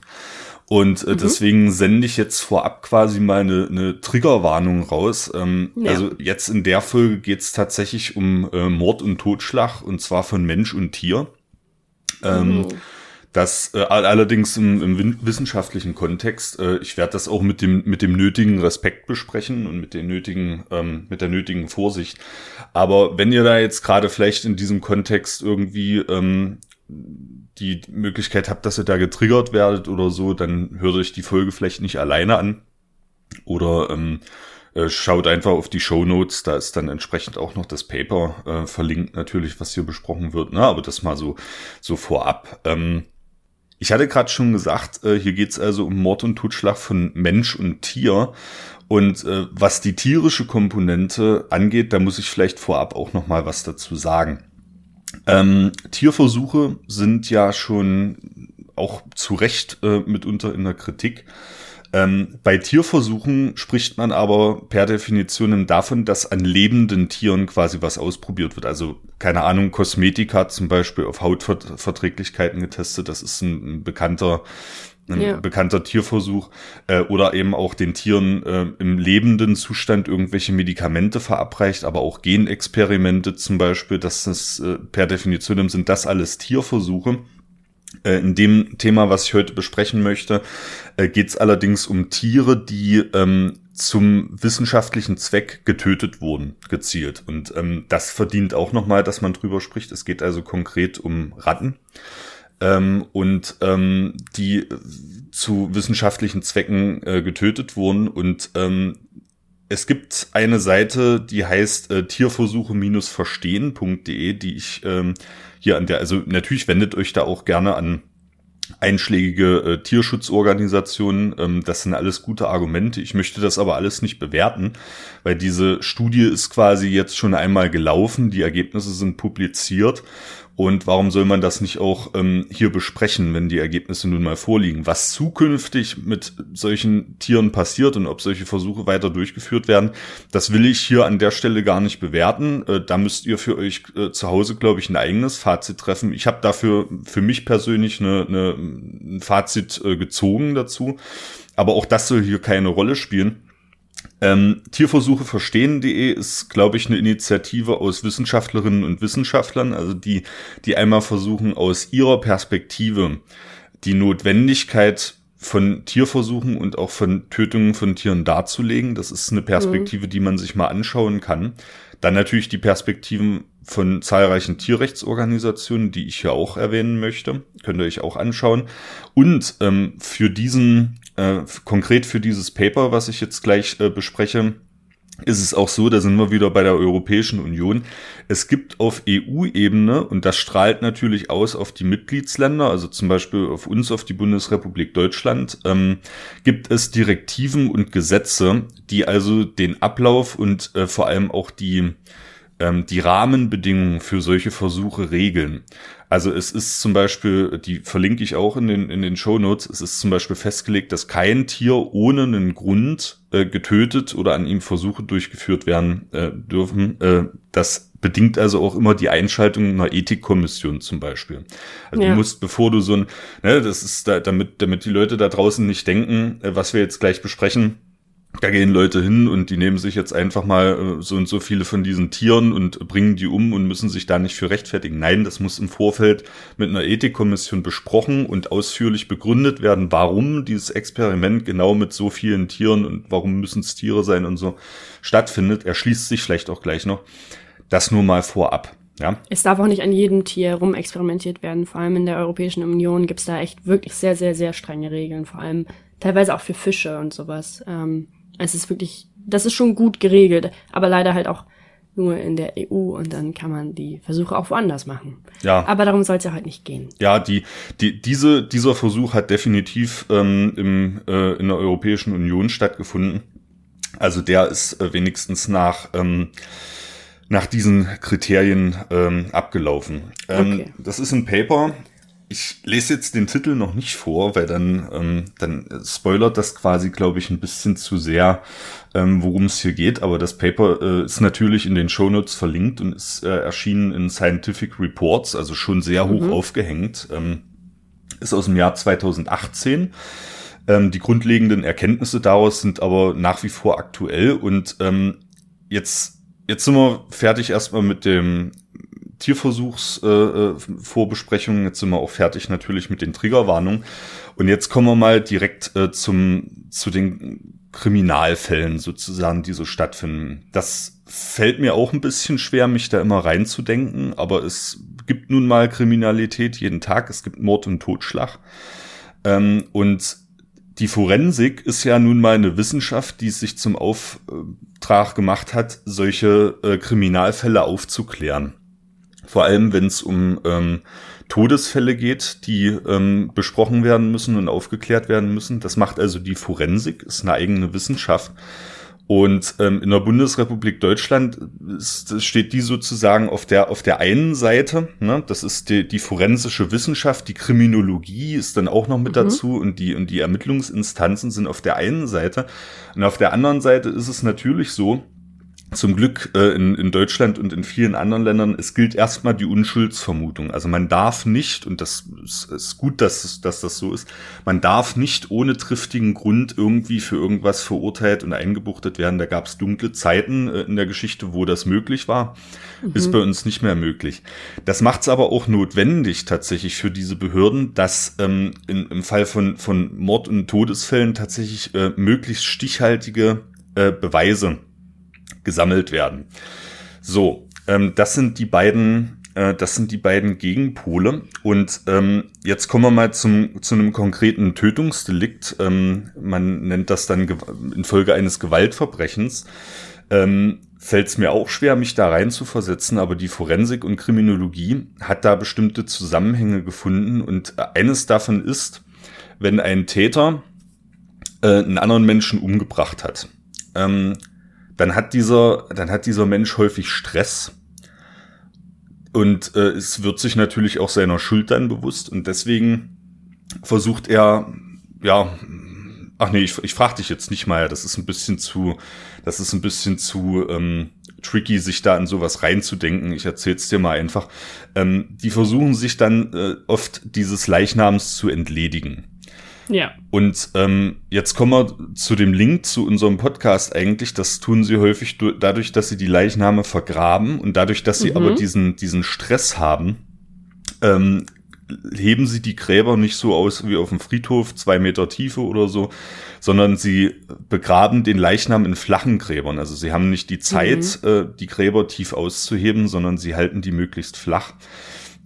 Und äh, mhm. deswegen sende ich jetzt vorab quasi mal eine, eine Triggerwarnung raus. Ähm, ja. Also jetzt in der Folge geht es tatsächlich um äh, Mord und Totschlag und zwar von Mensch und Tier. Ähm, mhm. Das äh, allerdings im, im wissenschaftlichen Kontext. Äh, ich werde das auch mit dem mit dem nötigen Respekt besprechen und mit den nötigen ähm, mit der nötigen Vorsicht. Aber wenn ihr da jetzt gerade vielleicht in diesem Kontext irgendwie ähm, die Möglichkeit habt, dass ihr da getriggert werdet oder so, dann hört euch die Folge vielleicht nicht alleine an. Oder ähm, äh, schaut einfach auf die Show Notes, da ist dann entsprechend auch noch das Paper äh, verlinkt natürlich, was hier besprochen wird. Ne? Aber das mal so, so vorab. Ähm, ich hatte gerade schon gesagt, äh, hier geht's also um Mord und Totschlag von Mensch und Tier. Und äh, was die tierische Komponente angeht, da muss ich vielleicht vorab auch noch mal was dazu sagen. Ähm, Tierversuche sind ja schon auch zu Recht äh, mitunter in der Kritik. Ähm, bei Tierversuchen spricht man aber per Definition davon, dass an lebenden Tieren quasi was ausprobiert wird. Also keine Ahnung, Kosmetika zum Beispiel auf Hautverträglichkeiten getestet. Das ist ein, ein bekannter ein ja. bekannter Tierversuch äh, oder eben auch den Tieren äh, im lebenden Zustand irgendwelche Medikamente verabreicht, aber auch Genexperimente zum Beispiel, dass das äh, per Definition sind das alles Tierversuche. Äh, in dem Thema, was ich heute besprechen möchte, äh, geht es allerdings um Tiere, die ähm, zum wissenschaftlichen Zweck getötet wurden, gezielt. Und ähm, das verdient auch nochmal, dass man drüber spricht. Es geht also konkret um Ratten. Ähm, und ähm, die zu wissenschaftlichen Zwecken äh, getötet wurden. Und ähm, es gibt eine Seite, die heißt äh, tierversuche-verstehen.de, die ich ähm, hier an der, also natürlich wendet euch da auch gerne an einschlägige äh, Tierschutzorganisationen. Ähm, das sind alles gute Argumente. Ich möchte das aber alles nicht bewerten, weil diese Studie ist quasi jetzt schon einmal gelaufen. Die Ergebnisse sind publiziert und warum soll man das nicht auch ähm, hier besprechen, wenn die Ergebnisse nun mal vorliegen? Was zukünftig mit solchen Tieren passiert und ob solche Versuche weiter durchgeführt werden, das will ich hier an der Stelle gar nicht bewerten. Äh, da müsst ihr für euch äh, zu Hause, glaube ich, ein eigenes Fazit treffen. Ich habe dafür für mich persönlich eine, eine, ein Fazit äh, gezogen dazu. Aber auch das soll hier keine Rolle spielen. Ähm, Tierversuche verstehen.de ist, glaube ich, eine Initiative aus Wissenschaftlerinnen und Wissenschaftlern, also die, die einmal versuchen, aus ihrer Perspektive die Notwendigkeit von Tierversuchen und auch von Tötungen von Tieren darzulegen. Das ist eine Perspektive, mhm. die man sich mal anschauen kann. Dann natürlich die Perspektiven von zahlreichen Tierrechtsorganisationen, die ich hier auch erwähnen möchte. Könnt ihr euch auch anschauen. Und ähm, für diesen äh, konkret für dieses Paper, was ich jetzt gleich äh, bespreche, ist es auch so, da sind wir wieder bei der Europäischen Union. Es gibt auf EU-Ebene, und das strahlt natürlich aus auf die Mitgliedsländer, also zum Beispiel auf uns, auf die Bundesrepublik Deutschland, ähm, gibt es Direktiven und Gesetze, die also den Ablauf und äh, vor allem auch die, ähm, die Rahmenbedingungen für solche Versuche regeln. Also es ist zum Beispiel, die verlinke ich auch in den, in den Show Notes, es ist zum Beispiel festgelegt, dass kein Tier ohne einen Grund äh, getötet oder an ihm Versuche durchgeführt werden äh, dürfen. Äh, das bedingt also auch immer die Einschaltung einer Ethikkommission zum Beispiel. Also ja. du musst, bevor du so ein, ne, das ist da, damit, damit die Leute da draußen nicht denken, äh, was wir jetzt gleich besprechen, da gehen Leute hin und die nehmen sich jetzt einfach mal äh, so und so viele von diesen Tieren und bringen die um und müssen sich da nicht für rechtfertigen. Nein, das muss im Vorfeld mit einer Ethikkommission besprochen und ausführlich begründet werden, warum dieses Experiment genau mit so vielen Tieren und warum müssen es Tiere sein und so stattfindet. Erschließt sich vielleicht auch gleich noch. Das nur mal vorab. Ja. Es darf auch nicht an jedem Tier rumexperimentiert werden. Vor allem in der Europäischen Union gibt's da echt wirklich sehr, sehr, sehr strenge Regeln. Vor allem teilweise auch für Fische und sowas. Ähm es ist wirklich, das ist schon gut geregelt, aber leider halt auch nur in der EU und dann kann man die Versuche auch woanders machen. Ja. Aber darum soll es ja halt nicht gehen. Ja, die, die, diese, dieser Versuch hat definitiv ähm, im, äh, in der Europäischen Union stattgefunden. Also der ist äh, wenigstens nach, ähm, nach diesen Kriterien ähm, abgelaufen. Ähm, okay. Das ist ein Paper, ich lese jetzt den Titel noch nicht vor, weil dann, ähm, dann spoilert das quasi, glaube ich, ein bisschen zu sehr, ähm, worum es hier geht. Aber das Paper äh, ist natürlich in den Shownotes verlinkt und ist äh, erschienen in Scientific Reports, also schon sehr hoch mhm. aufgehängt. Ähm, ist aus dem Jahr 2018. Ähm, die grundlegenden Erkenntnisse daraus sind aber nach wie vor aktuell und ähm, jetzt, jetzt sind wir fertig erstmal mit dem Tierversuchsvorbesprechungen. Äh, äh jetzt sind wir auch fertig natürlich mit den Triggerwarnungen. Und jetzt kommen wir mal direkt äh, zum, zu den Kriminalfällen sozusagen, die so stattfinden. Das fällt mir auch ein bisschen schwer, mich da immer reinzudenken, aber es gibt nun mal Kriminalität jeden Tag, es gibt Mord und Totschlag. Ähm, und die Forensik ist ja nun mal eine Wissenschaft, die es sich zum Auftrag gemacht hat, solche äh, Kriminalfälle aufzuklären. Vor allem, wenn es um ähm, Todesfälle geht, die ähm, besprochen werden müssen und aufgeklärt werden müssen. Das macht also die Forensik, ist eine eigene Wissenschaft. Und ähm, in der Bundesrepublik Deutschland ist, steht die sozusagen auf der auf der einen Seite. Ne? Das ist die, die forensische Wissenschaft, die Kriminologie ist dann auch noch mit mhm. dazu und die und die Ermittlungsinstanzen sind auf der einen Seite. Und auf der anderen Seite ist es natürlich so, zum Glück äh, in, in Deutschland und in vielen anderen Ländern, es gilt erstmal die Unschuldsvermutung. Also man darf nicht, und das ist, ist gut, dass, dass das so ist, man darf nicht ohne triftigen Grund irgendwie für irgendwas verurteilt und eingebuchtet werden. Da gab es dunkle Zeiten äh, in der Geschichte, wo das möglich war. Mhm. Ist bei uns nicht mehr möglich. Das macht es aber auch notwendig tatsächlich für diese Behörden, dass ähm, in, im Fall von, von Mord- und Todesfällen tatsächlich äh, möglichst stichhaltige äh, Beweise gesammelt werden. So, ähm, das sind die beiden, äh, das sind die beiden Gegenpole. Und ähm, jetzt kommen wir mal zum, zu einem konkreten Tötungsdelikt. Ähm, man nennt das dann infolge eines Gewaltverbrechens. Ähm, fällt es mir auch schwer, mich da rein zu versetzen, aber die Forensik und Kriminologie hat da bestimmte Zusammenhänge gefunden und eines davon ist, wenn ein Täter äh, einen anderen Menschen umgebracht hat. Ähm, dann hat dieser, dann hat dieser Mensch häufig Stress. Und äh, es wird sich natürlich auch seiner Schuld dann bewusst. Und deswegen versucht er, ja, ach nee, ich, ich frage dich jetzt nicht mal, das ist ein bisschen zu, das ist ein bisschen zu ähm, tricky, sich da in sowas reinzudenken. Ich erzähl's dir mal einfach. Ähm, die versuchen sich dann äh, oft dieses Leichnams zu entledigen. Ja. Und ähm, jetzt kommen wir zu dem Link zu unserem Podcast eigentlich. Das tun sie häufig dadurch, dass sie die Leichname vergraben und dadurch, dass sie mhm. aber diesen, diesen Stress haben, ähm, heben sie die Gräber nicht so aus wie auf dem Friedhof, zwei Meter Tiefe oder so, sondern sie begraben den Leichnam in flachen Gräbern. Also sie haben nicht die Zeit, mhm. äh, die Gräber tief auszuheben, sondern sie halten die möglichst flach.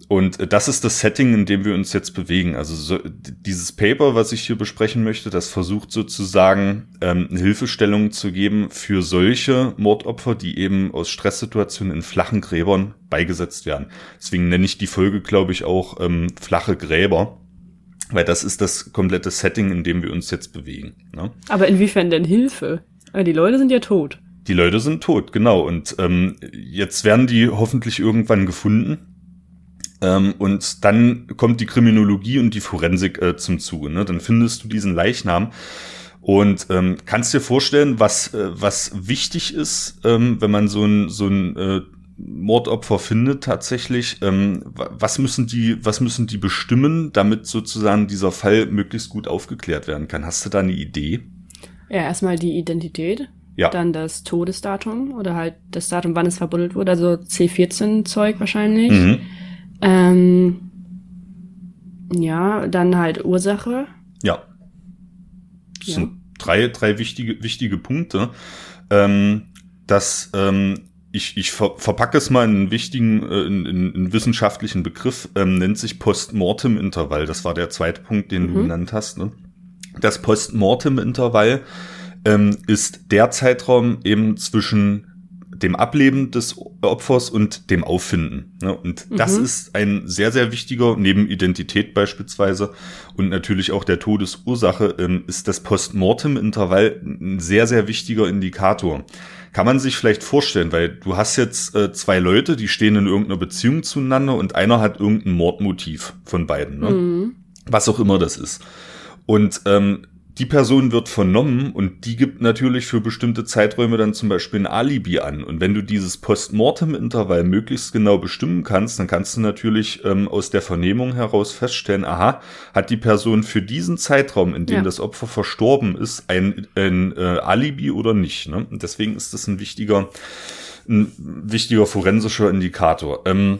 Und äh, das ist das Setting, in dem wir uns jetzt bewegen. Also so, dieses Paper, was ich hier besprechen möchte, das versucht sozusagen ähm, eine Hilfestellung zu geben für solche Mordopfer, die eben aus Stresssituationen in flachen Gräbern beigesetzt werden. Deswegen nenne ich die Folge, glaube ich, auch ähm, flache Gräber. Weil das ist das komplette Setting, in dem wir uns jetzt bewegen. Ne? Aber inwiefern denn Hilfe? Die Leute sind ja tot. Die Leute sind tot, genau. Und ähm, jetzt werden die hoffentlich irgendwann gefunden ähm, und dann kommt die Kriminologie und die Forensik äh, zum Zuge. Ne? Dann findest du diesen Leichnam. Und ähm, kannst dir vorstellen, was, äh, was wichtig ist, ähm, wenn man so ein, so ein äh, Mordopfer findet tatsächlich, ähm, was müssen die, was müssen die bestimmen, damit sozusagen dieser Fall möglichst gut aufgeklärt werden kann? Hast du da eine Idee? Ja, erstmal die Identität. Ja. Dann das Todesdatum oder halt das Datum, wann es verbuddelt wurde, also C14-Zeug wahrscheinlich. Mhm. Ähm, ja, dann halt Ursache. Ja. Das ja. sind drei, drei wichtige, wichtige Punkte. Ähm, dass ähm, ich, ich ver verpacke es mal in einen wichtigen, äh, in, in, in wissenschaftlichen Begriff, ähm, nennt sich Postmortem-Intervall. Das war der zweite Punkt, den mhm. du genannt hast. Ne? Das Postmortem-Intervall ähm, ist der Zeitraum eben zwischen dem Ableben des Opfers und dem Auffinden. Ne? Und mhm. das ist ein sehr, sehr wichtiger, neben Identität beispielsweise und natürlich auch der Todesursache, ähm, ist das Postmortem-Intervall ein sehr, sehr wichtiger Indikator. Kann man sich vielleicht vorstellen, weil du hast jetzt äh, zwei Leute, die stehen in irgendeiner Beziehung zueinander und einer hat irgendein Mordmotiv von beiden. Ne? Mhm. Was auch immer das ist. Und ähm, die Person wird vernommen und die gibt natürlich für bestimmte Zeiträume dann zum Beispiel ein Alibi an. Und wenn du dieses Postmortem-Intervall möglichst genau bestimmen kannst, dann kannst du natürlich ähm, aus der Vernehmung heraus feststellen, aha, hat die Person für diesen Zeitraum, in dem ja. das Opfer verstorben ist, ein, ein äh, Alibi oder nicht. Ne? Und deswegen ist das ein wichtiger, ein wichtiger forensischer Indikator. Ähm,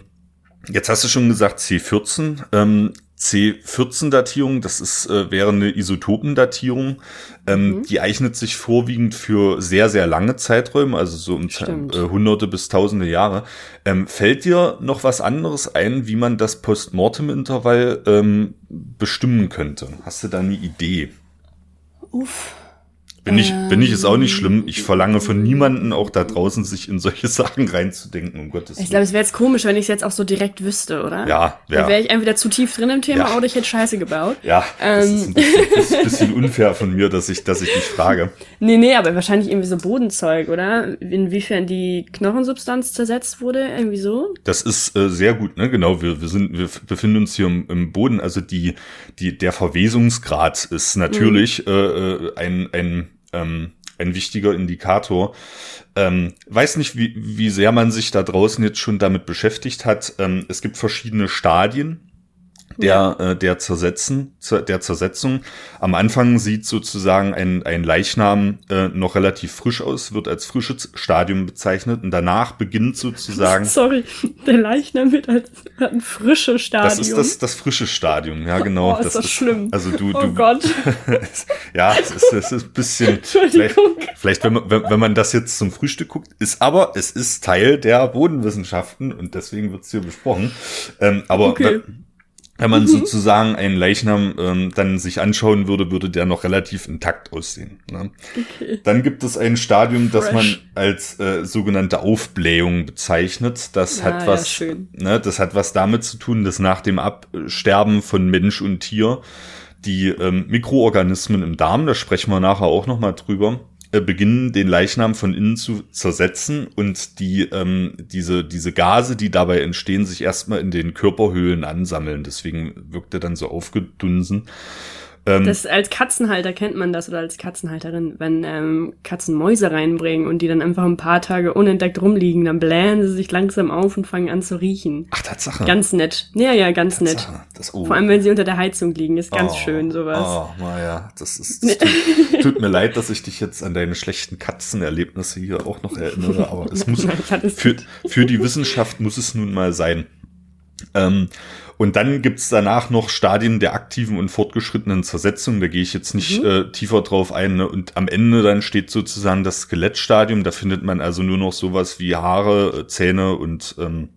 jetzt hast du schon gesagt C14. Ähm, C14-Datierung, das ist, äh, wäre eine Isotopendatierung. Ähm, mhm. Die eignet sich vorwiegend für sehr, sehr lange Zeiträume, also so um äh, hunderte bis tausende Jahre. Ähm, fällt dir noch was anderes ein, wie man das Postmortem-Intervall ähm, bestimmen könnte? Hast du da eine Idee? Uff. Bin ich, bin ich ist auch nicht schlimm. Ich verlange von niemanden auch da draußen, sich in solche Sachen reinzudenken, um Gottes Willen. Ich glaube, es wäre jetzt komisch, wenn ich es jetzt auch so direkt wüsste, oder? Ja, ja. Dann wäre ich entweder zu tief drin im Thema ja. oder ich hätte Scheiße gebaut. Ja, ähm. das ist ein bisschen, ist bisschen unfair von mir, dass ich, dass ich dich frage. Nee, nee, aber wahrscheinlich irgendwie so Bodenzeug, oder? Inwiefern die Knochensubstanz zersetzt wurde, irgendwie so? Das ist äh, sehr gut, ne? Genau, wir, wir sind, wir befinden uns hier im, im Boden. Also die, die, der Verwesungsgrad ist natürlich mhm. äh, ein, ein ähm, ein wichtiger Indikator. Ähm, weiß nicht, wie, wie sehr man sich da draußen jetzt schon damit beschäftigt hat. Ähm, es gibt verschiedene Stadien der, ja. äh, der, Zersetzen, der Zersetzung. Am Anfang sieht sozusagen ein, ein Leichnam äh, noch relativ frisch aus, wird als frisches Stadium bezeichnet und danach beginnt sozusagen. Sorry, der Leichnam wird als ein frisches Stadium. Das ist das, das frische Stadium, ja genau. Oh, ist das, das ist schlimm. Also du, oh du, Gott. ja, es ist, es ist ein bisschen. Vielleicht, vielleicht wenn, man, wenn, wenn man das jetzt zum Frühstück guckt, ist aber, es ist Teil der Bodenwissenschaften und deswegen wird es hier besprochen. Ähm, aber okay wenn man mhm. sozusagen einen Leichnam ähm, dann sich anschauen würde, würde der noch relativ intakt aussehen. Ne? Okay. Dann gibt es ein Stadium, Fresh. das man als äh, sogenannte Aufblähung bezeichnet. Das ah, hat was, ja, ne, das hat was damit zu tun, dass nach dem Absterben von Mensch und Tier die ähm, Mikroorganismen im Darm, da sprechen wir nachher auch noch mal drüber, äh, beginnen, den Leichnam von innen zu zersetzen und die ähm, diese diese Gase, die dabei entstehen, sich erstmal in den Körperhöhlen ansammeln. Deswegen wirkt er dann so aufgedunsen. Ähm, das als Katzenhalter kennt man das oder als Katzenhalterin, wenn ähm, Katzen Mäuse reinbringen und die dann einfach ein paar Tage unentdeckt rumliegen, dann blähen sie sich langsam auf und fangen an zu riechen. Ach, Tatsache. Ganz nett. Ja, ja, ganz Tatsache. nett. Das, oh. Vor allem, wenn sie unter der Heizung liegen, ist ganz oh, schön sowas. Oh, naja, das ist. Das tut, tut, mir leid, dass ich dich jetzt an deine schlechten Katzenerlebnisse hier auch noch erinnere, aber es muss für, für die Wissenschaft muss es nun mal sein. Ähm, und dann gibt's danach noch Stadien der aktiven und fortgeschrittenen Zersetzung. Da gehe ich jetzt nicht mhm. äh, tiefer drauf ein. Ne? Und am Ende dann steht sozusagen das Skelettstadium. Da findet man also nur noch sowas wie Haare, äh, Zähne und ähm,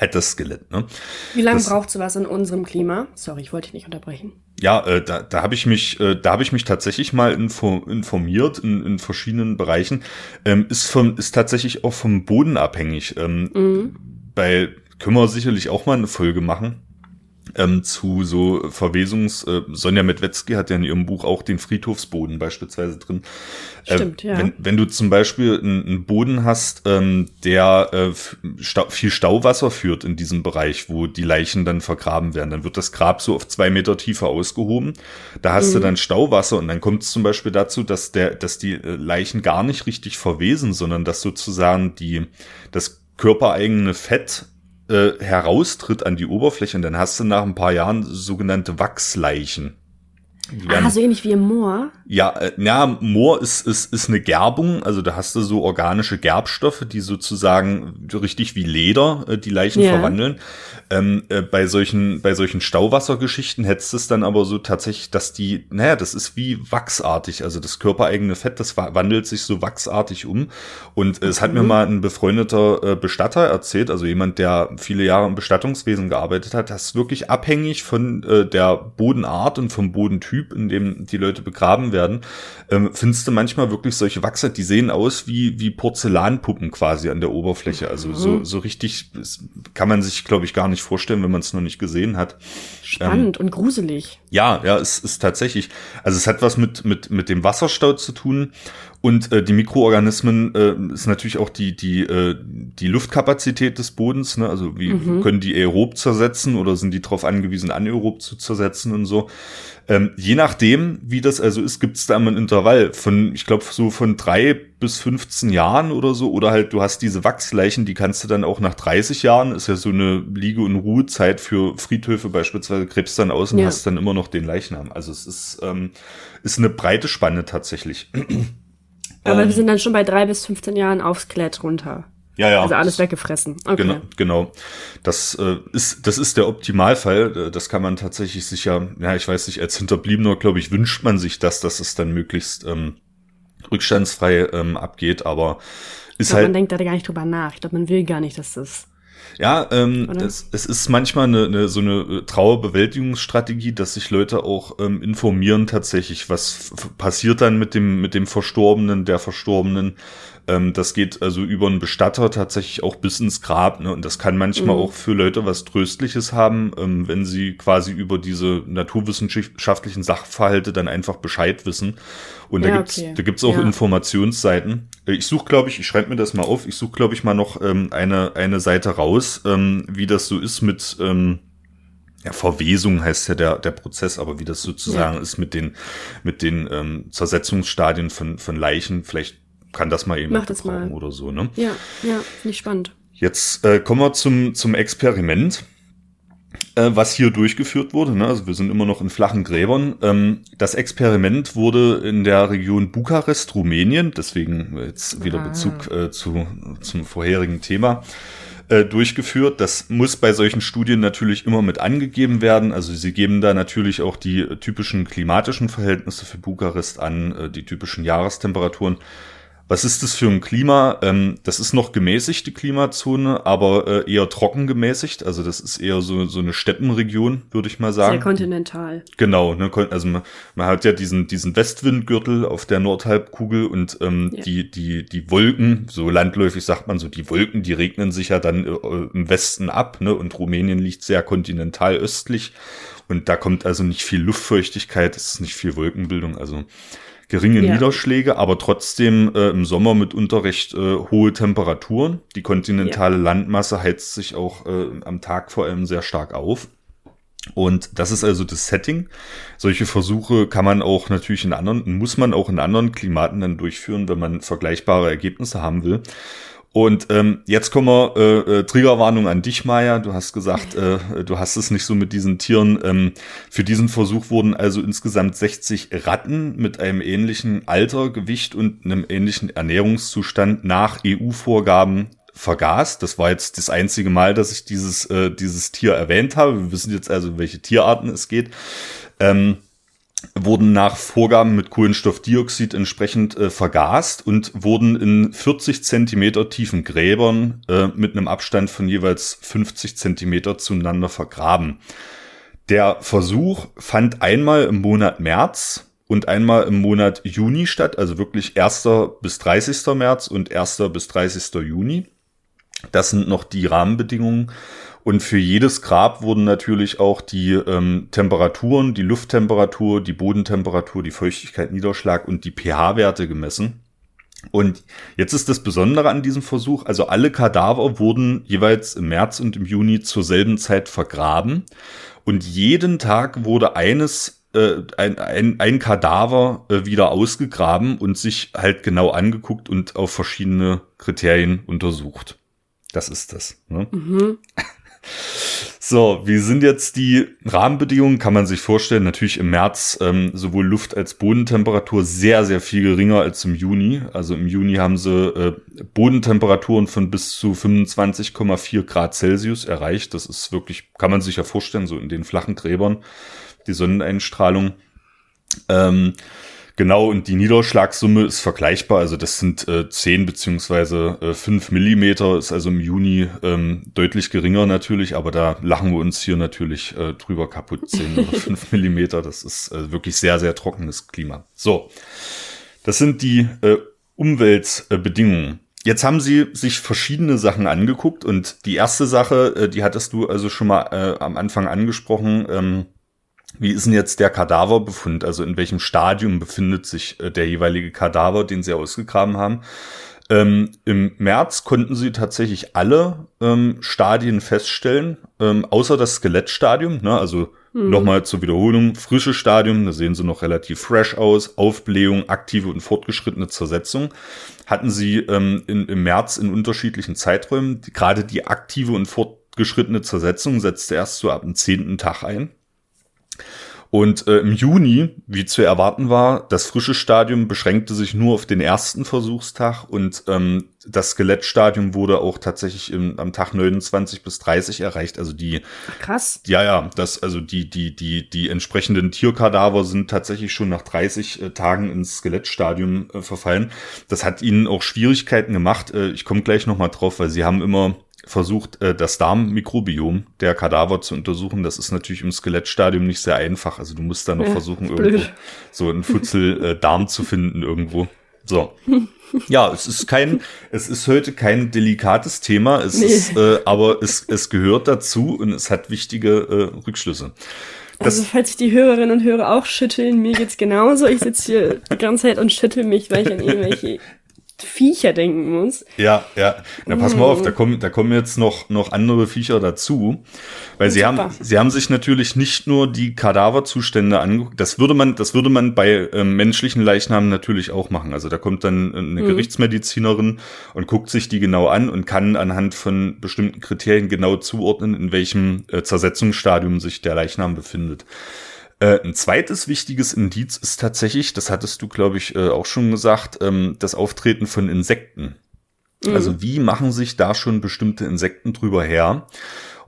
halt das Skelett. Ne? Wie lange braucht sowas in unserem Klima? Sorry, ich wollte dich nicht unterbrechen. Ja, äh, da, da habe ich mich, äh, da habe ich mich tatsächlich mal info, informiert in, in verschiedenen Bereichen. Ähm, ist vom, ist tatsächlich auch vom Boden abhängig. Ähm, mhm. Bei können wir sicherlich auch mal eine Folge machen ähm, zu so Verwesungs. Äh, Sonja Medwetzki hat ja in ihrem Buch auch den Friedhofsboden beispielsweise drin. Äh, Stimmt, ja. Wenn, wenn du zum Beispiel einen, Boden hast, ähm, der äh, Stau, viel Stauwasser führt in diesem Bereich, wo die Leichen dann vergraben werden, dann wird das Grab so auf zwei Meter Tiefe ausgehoben. Da hast mhm. du dann Stauwasser und dann kommt es zum Beispiel dazu, dass der, dass die äh, Leichen gar nicht richtig verwesen, sondern dass sozusagen die das körpereigene Fett äh, heraustritt an die Oberfläche und dann hast du nach ein paar Jahren sogenannte Wachsleichen. Ah, so ähnlich wie im Moor? Ja, äh, ja, Moor ist, ist, ist eine Gerbung, also da hast du so organische Gerbstoffe, die sozusagen richtig wie Leder äh, die Leichen ja. verwandeln. Ähm, äh, bei solchen, bei solchen Stauwassergeschichten hättest du es dann aber so tatsächlich, dass die, naja, das ist wie wachsartig, also das körpereigene Fett, das wandelt sich so wachsartig um. Und äh, es hat mir mhm. mal ein befreundeter äh, Bestatter erzählt, also jemand, der viele Jahre im Bestattungswesen gearbeitet hat, das ist wirklich abhängig von äh, der Bodenart und vom Bodentyp, in dem die Leute begraben werden, ähm, findest du manchmal wirklich solche Wachse, die sehen aus wie, wie Porzellanpuppen quasi an der Oberfläche. Also so, mhm. so richtig kann man sich, glaube ich, gar nicht vorstellen, wenn man es noch nicht gesehen hat. Spannend ähm, und gruselig. Ja, ja, es ist tatsächlich. Also es hat was mit, mit, mit dem Wasserstau zu tun. Und äh, die Mikroorganismen äh, ist natürlich auch die, die, äh, die Luftkapazität des Bodens. Ne? Also wie mhm. können die aerob zersetzen oder sind die darauf angewiesen, anaerob zu zersetzen und so. Ähm, je nachdem, wie das also ist, gibt es da immer ein Intervall von, ich glaube, so von drei bis 15 Jahren oder so. Oder halt, du hast diese Wachsleichen, die kannst du dann auch nach 30 Jahren, ist ja so eine Liege- und Ruhezeit für Friedhöfe beispielsweise, krebst dann aus und ja. hast dann immer noch den Leichnam. Also es ist, ähm, ist eine breite Spanne tatsächlich. Aber ähm, wir sind dann schon bei drei bis 15 Jahren aufs Skelett runter. Ja, ja. Also alles weggefressen. Okay. Genau, genau. Das äh, ist das ist der Optimalfall. Äh, das kann man tatsächlich sicher, ja, ich weiß nicht, als Hinterbliebener, glaube ich, wünscht man sich das, dass es dann möglichst ähm, rückstandsfrei ähm, abgeht, aber ist ich glaub, halt. Man denkt da gar nicht drüber nach. Ich glaube, man will gar nicht, dass das. Ja, ähm, es, es ist manchmal eine, eine, so eine äh, Trauerbewältigungsstrategie, dass sich Leute auch ähm, informieren tatsächlich, was passiert dann mit dem mit dem Verstorbenen, der Verstorbenen, ähm, das geht also über einen Bestatter tatsächlich auch bis ins Grab. Ne? Und das kann manchmal mhm. auch für Leute was Tröstliches haben, ähm, wenn sie quasi über diese naturwissenschaftlichen Sachverhalte dann einfach Bescheid wissen. Und da ja, gibt's okay. da gibt's auch ja. Informationsseiten. Äh, ich suche, glaube ich, ich schreibe mir das mal auf, ich suche, glaube ich, mal noch ähm, eine, eine Seite raus, ähm, wie das so ist mit ähm, ja, Verwesung heißt ja der, der Prozess, aber wie das sozusagen ja. ist mit den, mit den ähm, Zersetzungsstadien von, von Leichen, vielleicht kann das mal eben Mach das mal. oder so, ne? Ja, ja, finde ich spannend. Jetzt äh, kommen wir zum, zum Experiment, äh, was hier durchgeführt wurde. Ne? Also wir sind immer noch in flachen Gräbern. Ähm, das Experiment wurde in der Region Bukarest, Rumänien, deswegen jetzt wieder ah. Bezug äh, zu, zum vorherigen Thema, äh, durchgeführt. Das muss bei solchen Studien natürlich immer mit angegeben werden. Also sie geben da natürlich auch die typischen klimatischen Verhältnisse für Bukarest an, äh, die typischen Jahrestemperaturen. Was ist das für ein Klima? Ähm, das ist noch gemäßigte Klimazone, aber äh, eher trocken gemäßigt. Also das ist eher so, so eine Steppenregion, würde ich mal sagen. Sehr kontinental. Genau, ne, also man, man hat ja diesen, diesen Westwindgürtel auf der Nordhalbkugel und ähm, ja. die, die, die Wolken, so landläufig sagt man so, die Wolken, die regnen sich ja dann äh, im Westen ab, ne? Und Rumänien liegt sehr kontinental östlich. Und da kommt also nicht viel Luftfeuchtigkeit, es ist nicht viel Wolkenbildung. Also geringe ja. Niederschläge, aber trotzdem äh, im Sommer mitunter recht äh, hohe Temperaturen. Die kontinentale ja. Landmasse heizt sich auch äh, am Tag vor allem sehr stark auf. Und das ist also das Setting. Solche Versuche kann man auch natürlich in anderen, muss man auch in anderen Klimaten dann durchführen, wenn man vergleichbare Ergebnisse haben will. Und ähm, jetzt kommen wir, äh, äh, Triggerwarnung an dich, Maya. Du hast gesagt, äh, du hast es nicht so mit diesen Tieren. Ähm, für diesen Versuch wurden also insgesamt 60 Ratten mit einem ähnlichen Alter, Gewicht und einem ähnlichen Ernährungszustand nach EU-Vorgaben vergast. Das war jetzt das einzige Mal, dass ich dieses, äh, dieses Tier erwähnt habe. Wir wissen jetzt also, welche Tierarten es geht. Ähm, wurden nach Vorgaben mit Kohlenstoffdioxid entsprechend äh, vergast und wurden in 40 Zentimeter tiefen Gräbern äh, mit einem Abstand von jeweils 50 Zentimeter zueinander vergraben. Der Versuch fand einmal im Monat März und einmal im Monat Juni statt, also wirklich 1. bis 30. März und 1. bis 30. Juni. Das sind noch die Rahmenbedingungen. Und für jedes Grab wurden natürlich auch die ähm, Temperaturen, die Lufttemperatur, die Bodentemperatur, die Feuchtigkeit, Niederschlag und die pH-Werte gemessen. Und jetzt ist das Besondere an diesem Versuch, also alle Kadaver wurden jeweils im März und im Juni zur selben Zeit vergraben. Und jeden Tag wurde eines äh, ein, ein, ein Kadaver äh, wieder ausgegraben und sich halt genau angeguckt und auf verschiedene Kriterien untersucht. Das ist das. Ne? Mhm. So, wie sind jetzt die Rahmenbedingungen? Kann man sich vorstellen, natürlich im März ähm, sowohl Luft- als Bodentemperatur sehr, sehr viel geringer als im Juni. Also im Juni haben sie äh, Bodentemperaturen von bis zu 25,4 Grad Celsius erreicht. Das ist wirklich, kann man sich ja vorstellen, so in den flachen Gräbern, die Sonneneinstrahlung. Ähm, Genau, und die Niederschlagssumme ist vergleichbar. Also das sind äh, 10 beziehungsweise äh, 5 Millimeter, ist also im Juni ähm, deutlich geringer natürlich, aber da lachen wir uns hier natürlich äh, drüber kaputt. 10 oder 5 Millimeter, das ist äh, wirklich sehr, sehr trockenes Klima. So, das sind die äh, Umweltbedingungen. Jetzt haben sie sich verschiedene Sachen angeguckt und die erste Sache, äh, die hattest du also schon mal äh, am Anfang angesprochen, ähm, wie ist denn jetzt der Kadaverbefund? Also in welchem Stadium befindet sich äh, der jeweilige Kadaver, den sie ausgegraben haben? Ähm, Im März konnten sie tatsächlich alle ähm, Stadien feststellen, ähm, außer das Skelettstadium. Ne? Also mhm. nochmal zur Wiederholung, frische Stadium, da sehen sie noch relativ fresh aus, Aufblähung, aktive und fortgeschrittene Zersetzung. Hatten sie ähm, in, im März in unterschiedlichen Zeiträumen. Gerade die aktive und fortgeschrittene Zersetzung setzte erst so ab dem zehnten Tag ein. Und äh, im Juni, wie zu erwarten war, das frische Stadium beschränkte sich nur auf den ersten Versuchstag und ähm, das Skelettstadium wurde auch tatsächlich im, am Tag 29 bis 30 erreicht. Also die krass. Ja, ja, das also die die die die entsprechenden Tierkadaver sind tatsächlich schon nach 30 äh, Tagen ins Skelettstadium äh, verfallen. Das hat ihnen auch Schwierigkeiten gemacht. Äh, ich komme gleich noch mal drauf, weil sie haben immer versucht, äh, das Darmmikrobiom der Kadaver zu untersuchen. Das ist natürlich im Skelettstadium nicht sehr einfach. Also du musst da noch ja, versuchen, irgendwo so einen Futzel äh, Darm zu finden irgendwo. So. Ja, es ist kein, es ist heute kein delikates Thema, es nee. ist, äh, aber es, es gehört dazu und es hat wichtige äh, Rückschlüsse. Das also falls sich die Hörerinnen und Hörer auch schütteln, mir geht's genauso. Ich sitze hier die ganze Zeit und schüttel mich, weil ich an irgendwelche Viecher denken muss. Ja, ja. Na, pass mal auf, da kommen, da kommen jetzt noch, noch andere Viecher dazu. Weil sie haben, sie haben sich natürlich nicht nur die Kadaverzustände angeguckt. Das würde man, das würde man bei ähm, menschlichen Leichnamen natürlich auch machen. Also da kommt dann eine mhm. Gerichtsmedizinerin und guckt sich die genau an und kann anhand von bestimmten Kriterien genau zuordnen, in welchem äh, Zersetzungsstadium sich der Leichnam befindet. Äh, ein zweites wichtiges Indiz ist tatsächlich, das hattest du, glaube ich, äh, auch schon gesagt, ähm, das Auftreten von Insekten. Mhm. Also wie machen sich da schon bestimmte Insekten drüber her?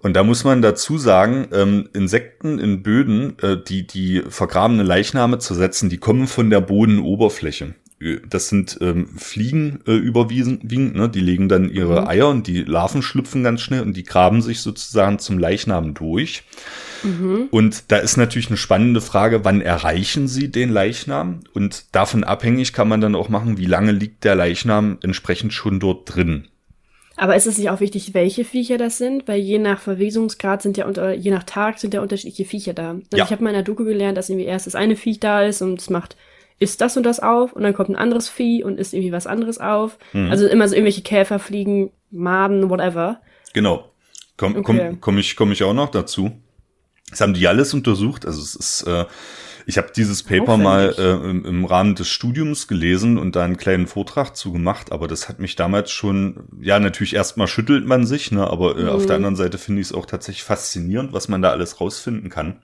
Und da muss man dazu sagen, ähm, Insekten in Böden, äh, die die vergrabene Leichname zersetzen, die kommen von der Bodenoberfläche. Äh, das sind ähm, Fliegen äh, überwiegend, ne? die legen dann ihre mhm. Eier und die Larven schlüpfen ganz schnell und die graben sich sozusagen zum Leichnam durch. Mhm. Und da ist natürlich eine spannende Frage, wann erreichen sie den Leichnam? Und davon abhängig kann man dann auch machen, wie lange liegt der Leichnam entsprechend schon dort drin. Aber ist es nicht auch wichtig, welche Viecher das sind? Weil je nach Verwesungsgrad sind ja unter, je nach Tag sind ja unterschiedliche Viecher da. Also ja. Ich habe mal in der Doku gelernt, dass irgendwie erst das eine Viech da ist und es macht isst das und das auf und dann kommt ein anderes Vieh und isst irgendwie was anderes auf. Mhm. Also immer so irgendwelche Käfer, Fliegen, Maden, whatever. Genau. Komm, okay. komm, komm ich, komm ich auch noch dazu. Das haben die alles untersucht. Also es ist, äh, ich habe dieses Paper Aufwendig. mal äh, im, im, Rahmen des Studiums gelesen und da einen kleinen Vortrag zu gemacht, aber das hat mich damals schon, ja, natürlich erstmal schüttelt man sich, ne, aber äh, mhm. auf der mhm. anderen Seite finde ich es auch tatsächlich faszinierend, was man da alles rausfinden kann.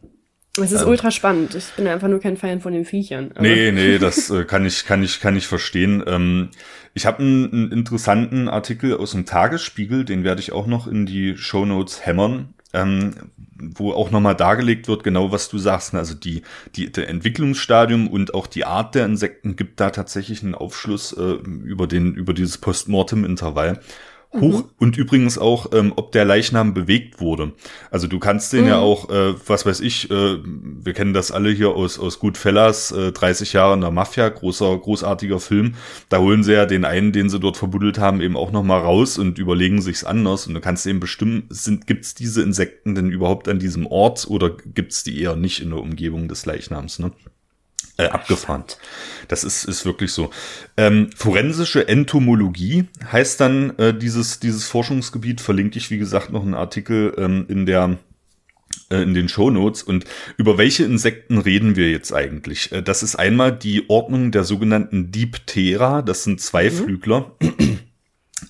Es ist ähm, ultra spannend. Ich bin einfach nur kein Fan von den Viechern. Aber. Nee, nee, das äh, kann ich, kann ich, kann ich verstehen. Ähm, ich habe einen, einen, interessanten Artikel aus dem Tagesspiegel, den werde ich auch noch in die Show Notes hämmern ähm, wo auch nochmal dargelegt wird, genau was du sagst. Ne? Also die, die, der Entwicklungsstadium und auch die Art der Insekten gibt da tatsächlich einen Aufschluss äh, über den, über dieses Postmortem-Intervall hoch mhm. und übrigens auch, ähm, ob der Leichnam bewegt wurde. Also du kannst den mhm. ja auch, äh, was weiß ich, äh, wir kennen das alle hier aus, aus Goodfellas, äh, 30 Jahre in der Mafia, großer, großartiger Film. Da holen sie ja den einen, den sie dort verbuddelt haben, eben auch nochmal raus und überlegen sich's anders. Und du kannst eben bestimmen, sind, gibt's diese Insekten denn überhaupt an diesem Ort oder gibt's die eher nicht in der Umgebung des Leichnams, ne? Äh, abgefahren. Das ist, ist wirklich so. Ähm, forensische Entomologie heißt dann äh, dieses, dieses Forschungsgebiet, verlinke ich, wie gesagt, noch einen Artikel ähm, in der äh, in den Shownotes. Und über welche Insekten reden wir jetzt eigentlich? Äh, das ist einmal die Ordnung der sogenannten Diptera, das sind Zweiflügler. Mhm.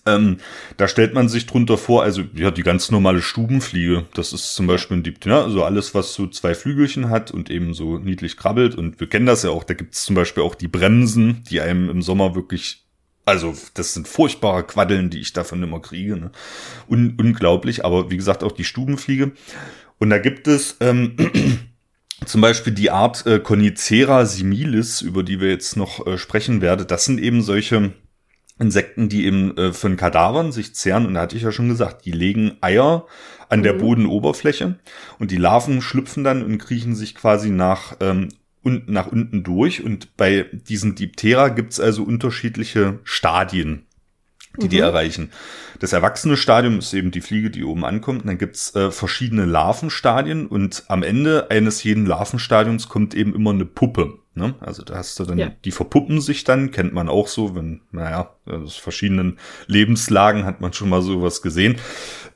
Ähm, da stellt man sich drunter vor, also ja, die ganz normale Stubenfliege, das ist zum Beispiel ein Diptera, also alles, was so zwei Flügelchen hat und eben so niedlich krabbelt. Und wir kennen das ja auch, da gibt es zum Beispiel auch die Bremsen, die einem im Sommer wirklich, also das sind furchtbare Quaddeln, die ich davon immer kriege. Ne? Un unglaublich, aber wie gesagt auch die Stubenfliege. Und da gibt es ähm, zum Beispiel die Art äh, Conicera similis, über die wir jetzt noch äh, sprechen werden. Das sind eben solche Insekten, die eben äh, von Kadavern sich zehren, und da hatte ich ja schon gesagt, die legen Eier an der mhm. Bodenoberfläche und die Larven schlüpfen dann und kriechen sich quasi nach, ähm, und, nach unten durch. Und bei diesen Diptera gibt's also unterschiedliche Stadien, die mhm. die erreichen. Das erwachsene Stadium ist eben die Fliege, die oben ankommt. Und dann gibt's äh, verschiedene Larvenstadien und am Ende eines jeden Larvenstadiums kommt eben immer eine Puppe. Ne? Also da hast du dann, ja. die verpuppen sich dann, kennt man auch so, wenn, naja, aus verschiedenen Lebenslagen hat man schon mal sowas gesehen.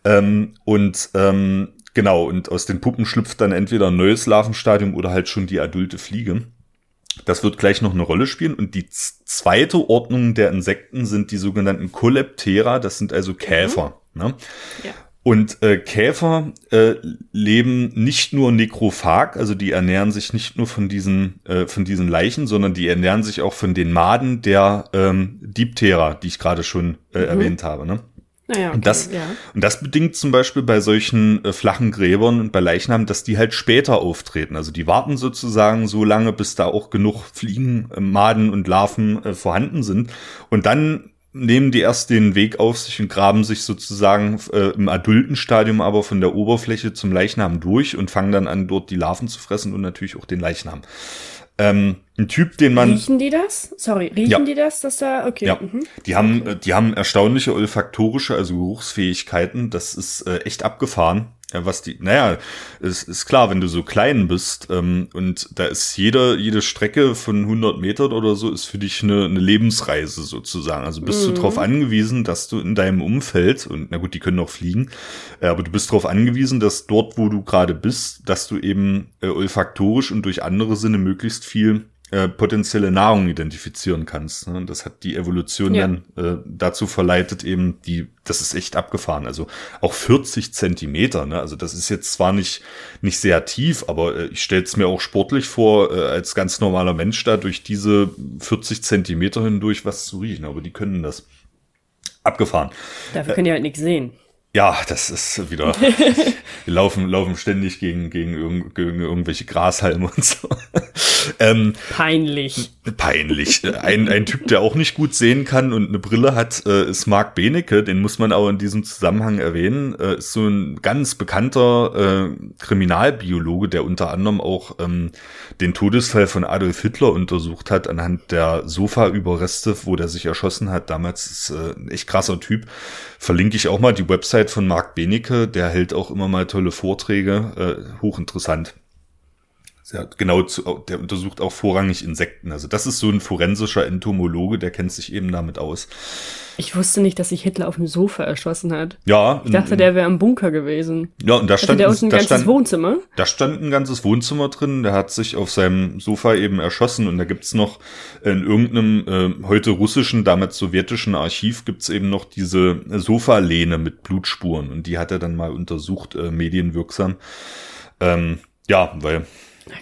Ähm, und ähm, genau, und aus den Puppen schlüpft dann entweder ein neues Larvenstadium oder halt schon die adulte Fliege. Das wird gleich noch eine Rolle spielen. Und die zweite Ordnung der Insekten sind die sogenannten Coleptera, das sind also Käfer. Mhm. Ne? Ja. Und äh, Käfer äh, leben nicht nur nekrophag, also die ernähren sich nicht nur von diesen, äh, von diesen Leichen, sondern die ernähren sich auch von den Maden der ähm, Diptera, die ich gerade schon äh, mhm. erwähnt habe. Ne? Naja, okay, und, das, ja. und das bedingt zum Beispiel bei solchen äh, flachen Gräbern und bei Leichnamen, dass die halt später auftreten. Also die warten sozusagen so lange, bis da auch genug Fliegen, äh, Maden und Larven äh, vorhanden sind. Und dann nehmen die erst den Weg auf sich und graben sich sozusagen äh, im adulten Stadium aber von der Oberfläche zum Leichnam durch und fangen dann an, dort die Larven zu fressen und natürlich auch den Leichnam. Ähm, ein Typ, den man. Riechen die das? Sorry, riechen ja. die das, dass da, okay. Ja. Mhm. Die haben, okay. die haben erstaunliche olfaktorische, also Geruchsfähigkeiten. Das ist äh, echt abgefahren. Ja, was die, naja, es ist klar, wenn du so klein bist ähm, und da ist jede, jede Strecke von 100 Metern oder so ist für dich eine, eine Lebensreise sozusagen. Also bist mhm. du darauf angewiesen, dass du in deinem Umfeld, und na gut, die können auch fliegen, äh, aber du bist darauf angewiesen, dass dort, wo du gerade bist, dass du eben äh, olfaktorisch und durch andere Sinne möglichst viel äh, potenzielle Nahrung identifizieren kannst. Ne? Das hat die Evolution ja. dann äh, dazu verleitet, eben die, das ist echt abgefahren. Also auch 40 Zentimeter, ne? Also das ist jetzt zwar nicht, nicht sehr tief, aber äh, ich stelle es mir auch sportlich vor, äh, als ganz normaler Mensch da durch diese 40 Zentimeter hindurch was zu riechen. Aber die können das abgefahren. Dafür können die halt nichts sehen. Ja, das ist wieder. wir laufen, laufen ständig gegen, gegen, irg gegen irgendwelche Grashalme und so. ähm, peinlich. Peinlich. Ein, ein Typ, der auch nicht gut sehen kann und eine Brille hat, äh, ist Mark Benecke. Den muss man auch in diesem Zusammenhang erwähnen. Äh, ist so ein ganz bekannter äh, Kriminalbiologe, der unter anderem auch ähm, den Todesfall von Adolf Hitler untersucht hat anhand der Sofa-Überreste, wo der sich erschossen hat. Damals ist äh, ein echt krasser Typ. Verlinke ich auch mal die Website von Marc Benecke. Der hält auch immer mal tolle Vorträge. Äh, hochinteressant. Genau, zu, der untersucht auch vorrangig Insekten. Also das ist so ein forensischer Entomologe, der kennt sich eben damit aus. Ich wusste nicht, dass sich Hitler auf dem Sofa erschossen hat. Ja. Ich dachte, in, der wäre im Bunker gewesen. Ja, und da stand, der ein ganzes stand, Wohnzimmer. Da stand ein ganzes Wohnzimmer drin. Der hat sich auf seinem Sofa eben erschossen und da gibt's noch in irgendeinem äh, heute russischen, damals sowjetischen Archiv gibt's eben noch diese Sofalehne mit Blutspuren und die hat er dann mal untersucht, äh, medienwirksam. Ähm, ja, weil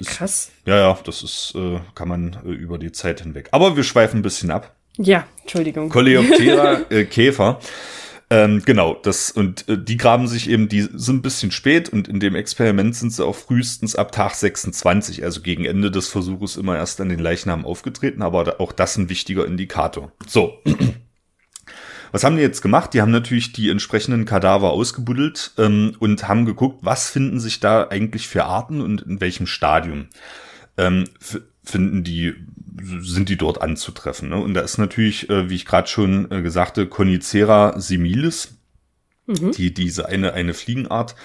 Krass. Ist, ja, ja, das ist, äh, kann man äh, über die Zeit hinweg. Aber wir schweifen ein bisschen ab. Ja, Entschuldigung. Coleoptera äh, Käfer. Ähm, genau, das und äh, die graben sich eben, die sind ein bisschen spät und in dem Experiment sind sie auch frühestens ab Tag 26, also gegen Ende des Versuches immer erst an den Leichnam aufgetreten, aber auch das ein wichtiger Indikator. So. Was haben die jetzt gemacht? Die haben natürlich die entsprechenden Kadaver ausgebuddelt ähm, und haben geguckt, was finden sich da eigentlich für Arten und in welchem Stadium ähm, finden die, sind die dort anzutreffen. Ne? Und da ist natürlich, äh, wie ich gerade schon äh, gesagt Conicera similis, mhm. die diese eine eine Fliegenart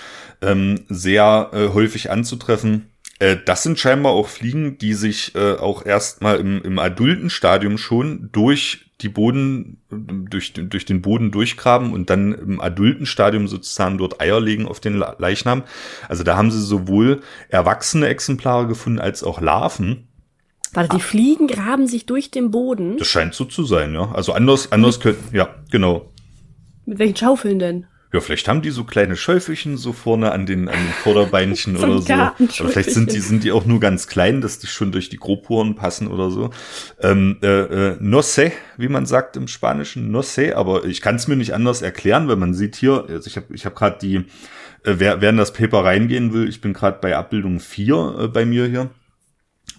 ähm, sehr äh, häufig anzutreffen. Äh, das sind scheinbar auch Fliegen, die sich äh, auch erstmal im, im adulten Stadium schon durch die Boden, durch, durch den Boden durchgraben und dann im adulten Stadium sozusagen dort Eier legen auf den Leichnam. Also da haben sie sowohl erwachsene Exemplare gefunden als auch Larven. Warte, die Fliegen graben sich durch den Boden? Das scheint so zu sein, ja. Also anders, anders könnten, ja, genau. Mit welchen Schaufeln denn? Ja, vielleicht haben die so kleine Schäufelchen so vorne an den, an den Vorderbeinchen so oder so. Oder vielleicht sind die, sind die auch nur ganz klein, dass die schon durch die Grobporen passen oder so. Ähm, äh, äh, no sé, wie man sagt im Spanischen, no sé, aber ich kann es mir nicht anders erklären, weil man sieht hier, also ich habe ich hab gerade die, äh, wer, wer in das Paper reingehen will, ich bin gerade bei Abbildung 4 äh, bei mir hier.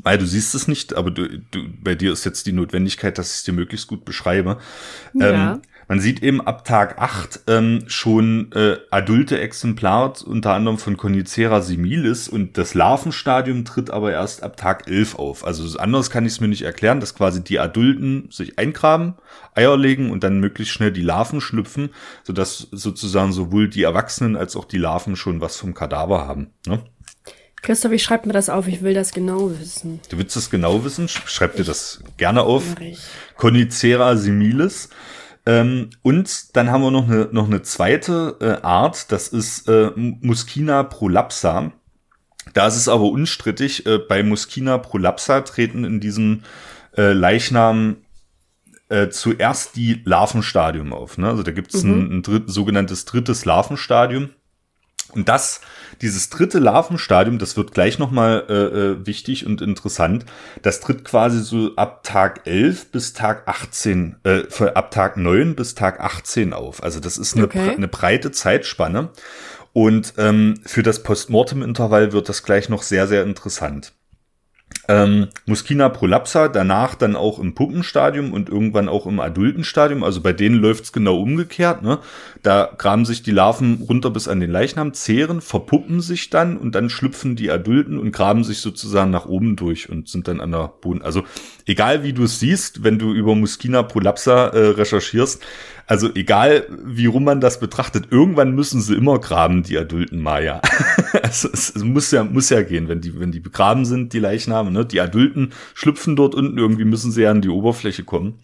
Weil du siehst es nicht, aber du, du, bei dir ist jetzt die Notwendigkeit, dass ich es dir möglichst gut beschreibe. Ja. Ähm, man sieht eben ab Tag 8 ähm, schon äh, adulte Exemplare, unter anderem von Conicera similis und das Larvenstadium tritt aber erst ab Tag 11 auf. Also anders kann ich es mir nicht erklären, dass quasi die Adulten sich eingraben, Eier legen und dann möglichst schnell die Larven schlüpfen, sodass sozusagen sowohl die Erwachsenen als auch die Larven schon was vom Kadaver haben. Ne? Christoph, ich schreibe mir das auf, ich will das genau wissen. Du willst das genau wissen? Schreib dir das gerne auf. Conicera similis. Ähm, und dann haben wir noch eine, noch eine zweite äh, Art, das ist äh, Muscina prolapsa. Da ist es aber unstrittig, äh, bei Muscina prolapsa treten in diesem äh, Leichnam äh, zuerst die Larvenstadium auf. Ne? Also da gibt es mhm. ein, ein dritt, sogenanntes drittes Larvenstadium. Und das, dieses dritte Larvenstadium, das wird gleich nochmal äh, äh, wichtig und interessant. Das tritt quasi so ab Tag 11 bis Tag 18, äh, ab Tag 9 bis Tag 18 auf. Also das ist eine, okay. eine breite Zeitspanne. Und ähm, für das Postmortem-Intervall wird das gleich noch sehr, sehr interessant. Ähm, Muskina prolapsa, danach dann auch im Puppenstadium und irgendwann auch im Adultenstadium. Also bei denen läuft's genau umgekehrt. Ne? Da graben sich die Larven runter bis an den Leichnam, zehren, verpuppen sich dann und dann schlüpfen die Adulten und graben sich sozusagen nach oben durch und sind dann an der Boden. Also egal wie du es siehst, wenn du über Muskina prolapsa äh, recherchierst, also egal, wie rum man das betrachtet, irgendwann müssen sie immer graben, die adulten Maya. also es, es, muss ja, muss ja gehen, wenn die, wenn die begraben sind, die Leichname, ne? Die Adulten schlüpfen dort unten, irgendwie müssen sie ja an die Oberfläche kommen.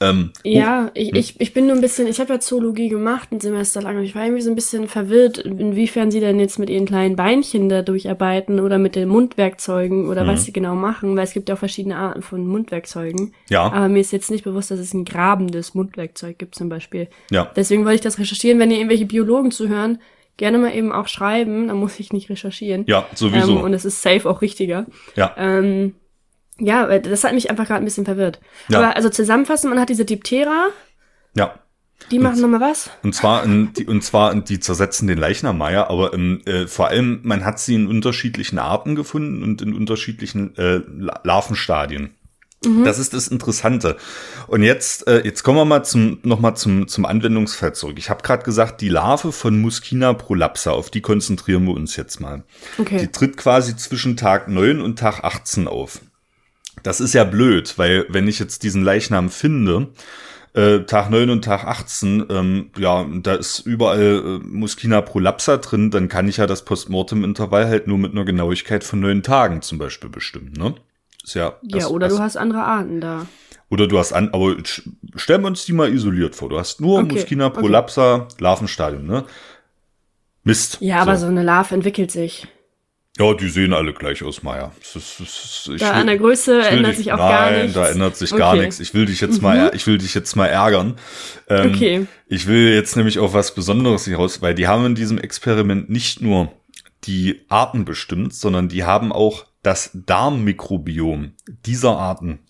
Ähm, ja, oh, ich, ich, ich bin nur ein bisschen, ich habe ja Zoologie gemacht ein Semester lang und ich war irgendwie so ein bisschen verwirrt, inwiefern sie denn jetzt mit ihren kleinen Beinchen da durcharbeiten oder mit den Mundwerkzeugen oder mhm. was sie genau machen, weil es gibt ja auch verschiedene Arten von Mundwerkzeugen. Ja. Aber mir ist jetzt nicht bewusst, dass es ein grabendes Mundwerkzeug gibt zum Beispiel. Ja. Deswegen wollte ich das recherchieren. Wenn ihr irgendwelche Biologen zuhören, gerne mal eben auch schreiben, dann muss ich nicht recherchieren. Ja, sowieso. Ähm, und es ist safe auch richtiger. Ja. Ähm, ja, das hat mich einfach gerade ein bisschen verwirrt. Ja. Aber also zusammenfassend, man hat diese Diptera. Ja. Die machen nochmal was? Und zwar, in, die, und zwar, die zersetzen den Leichnam Meier, aber ähm, äh, vor allem, man hat sie in unterschiedlichen Arten gefunden und in unterschiedlichen äh, Larvenstadien. Mhm. Das ist das Interessante. Und jetzt, äh, jetzt kommen wir mal zum, noch mal zum, zum Anwendungsfall zurück. Ich habe gerade gesagt, die Larve von Muskina prolapsa, auf die konzentrieren wir uns jetzt mal. Okay. Die tritt quasi zwischen Tag 9 und Tag 18 auf. Das ist ja blöd, weil wenn ich jetzt diesen Leichnam finde, äh, Tag 9 und Tag 18, ähm, ja, da ist überall äh, Muskina prolapsa drin, dann kann ich ja das Postmortem-Intervall halt nur mit einer Genauigkeit von neun Tagen zum Beispiel bestimmen, ne? Ist ja, das, ja, oder das, du hast andere Arten da. Oder du hast an, aber stellen wir uns die mal isoliert vor. Du hast nur okay, Muskina prolapsa, okay. Larvenstadium, ne? Mist. Ja, so. aber so eine Larve entwickelt sich. Ja, die sehen alle gleich aus, ist, da will, an der Größe ändert dich, sich auch nein, gar nichts. Nein, da ändert sich okay. gar nichts. Ich will dich jetzt mhm. mal, ich will dich jetzt mal ärgern. Ähm, okay. Ich will jetzt nämlich auf was Besonderes hier raus, weil die haben in diesem Experiment nicht nur die Arten bestimmt, sondern die haben auch das Darmmikrobiom dieser Arten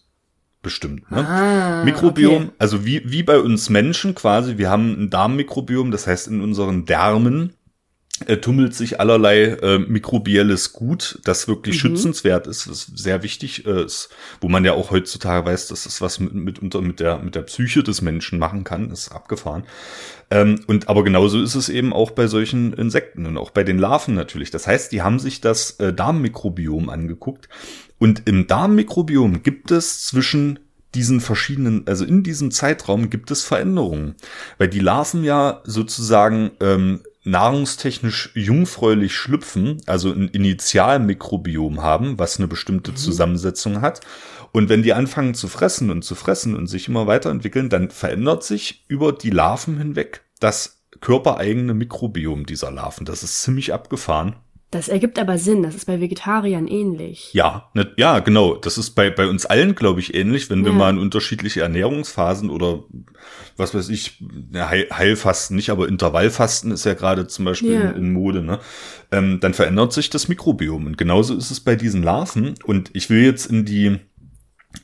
bestimmt. Ne? Ah, Mikrobiom, okay. also wie, wie bei uns Menschen quasi, wir haben ein Darmmikrobiom, das heißt in unseren Därmen äh, tummelt sich allerlei äh, mikrobielles Gut, das wirklich mhm. schützenswert ist, das sehr wichtig äh, ist, wo man ja auch heutzutage weiß, dass es was mit, mit, mit, der, mit der Psyche des Menschen machen kann, ist abgefahren. Ähm, und aber genauso ist es eben auch bei solchen Insekten und auch bei den Larven natürlich. Das heißt, die haben sich das äh, Darmmikrobiom angeguckt und im Darmmikrobiom gibt es zwischen diesen verschiedenen, also in diesem Zeitraum gibt es Veränderungen, weil die Larven ja sozusagen ähm, nahrungstechnisch jungfräulich schlüpfen, also ein Initialmikrobiom haben, was eine bestimmte mhm. Zusammensetzung hat. Und wenn die anfangen zu fressen und zu fressen und sich immer weiterentwickeln, dann verändert sich über die Larven hinweg das körpereigene Mikrobiom dieser Larven. Das ist ziemlich abgefahren. Das ergibt aber Sinn, das ist bei Vegetariern ähnlich. Ja, ne, ja, genau. Das ist bei, bei uns allen, glaube ich, ähnlich, wenn ja. wir mal in unterschiedliche Ernährungsphasen oder was weiß ich, ja, Heil, Heilfasten nicht, aber Intervallfasten ist ja gerade zum Beispiel ja. in, in, Mode, ne? Ähm, dann verändert sich das Mikrobiom. Und genauso ist es bei diesen Larven. Und ich will jetzt in die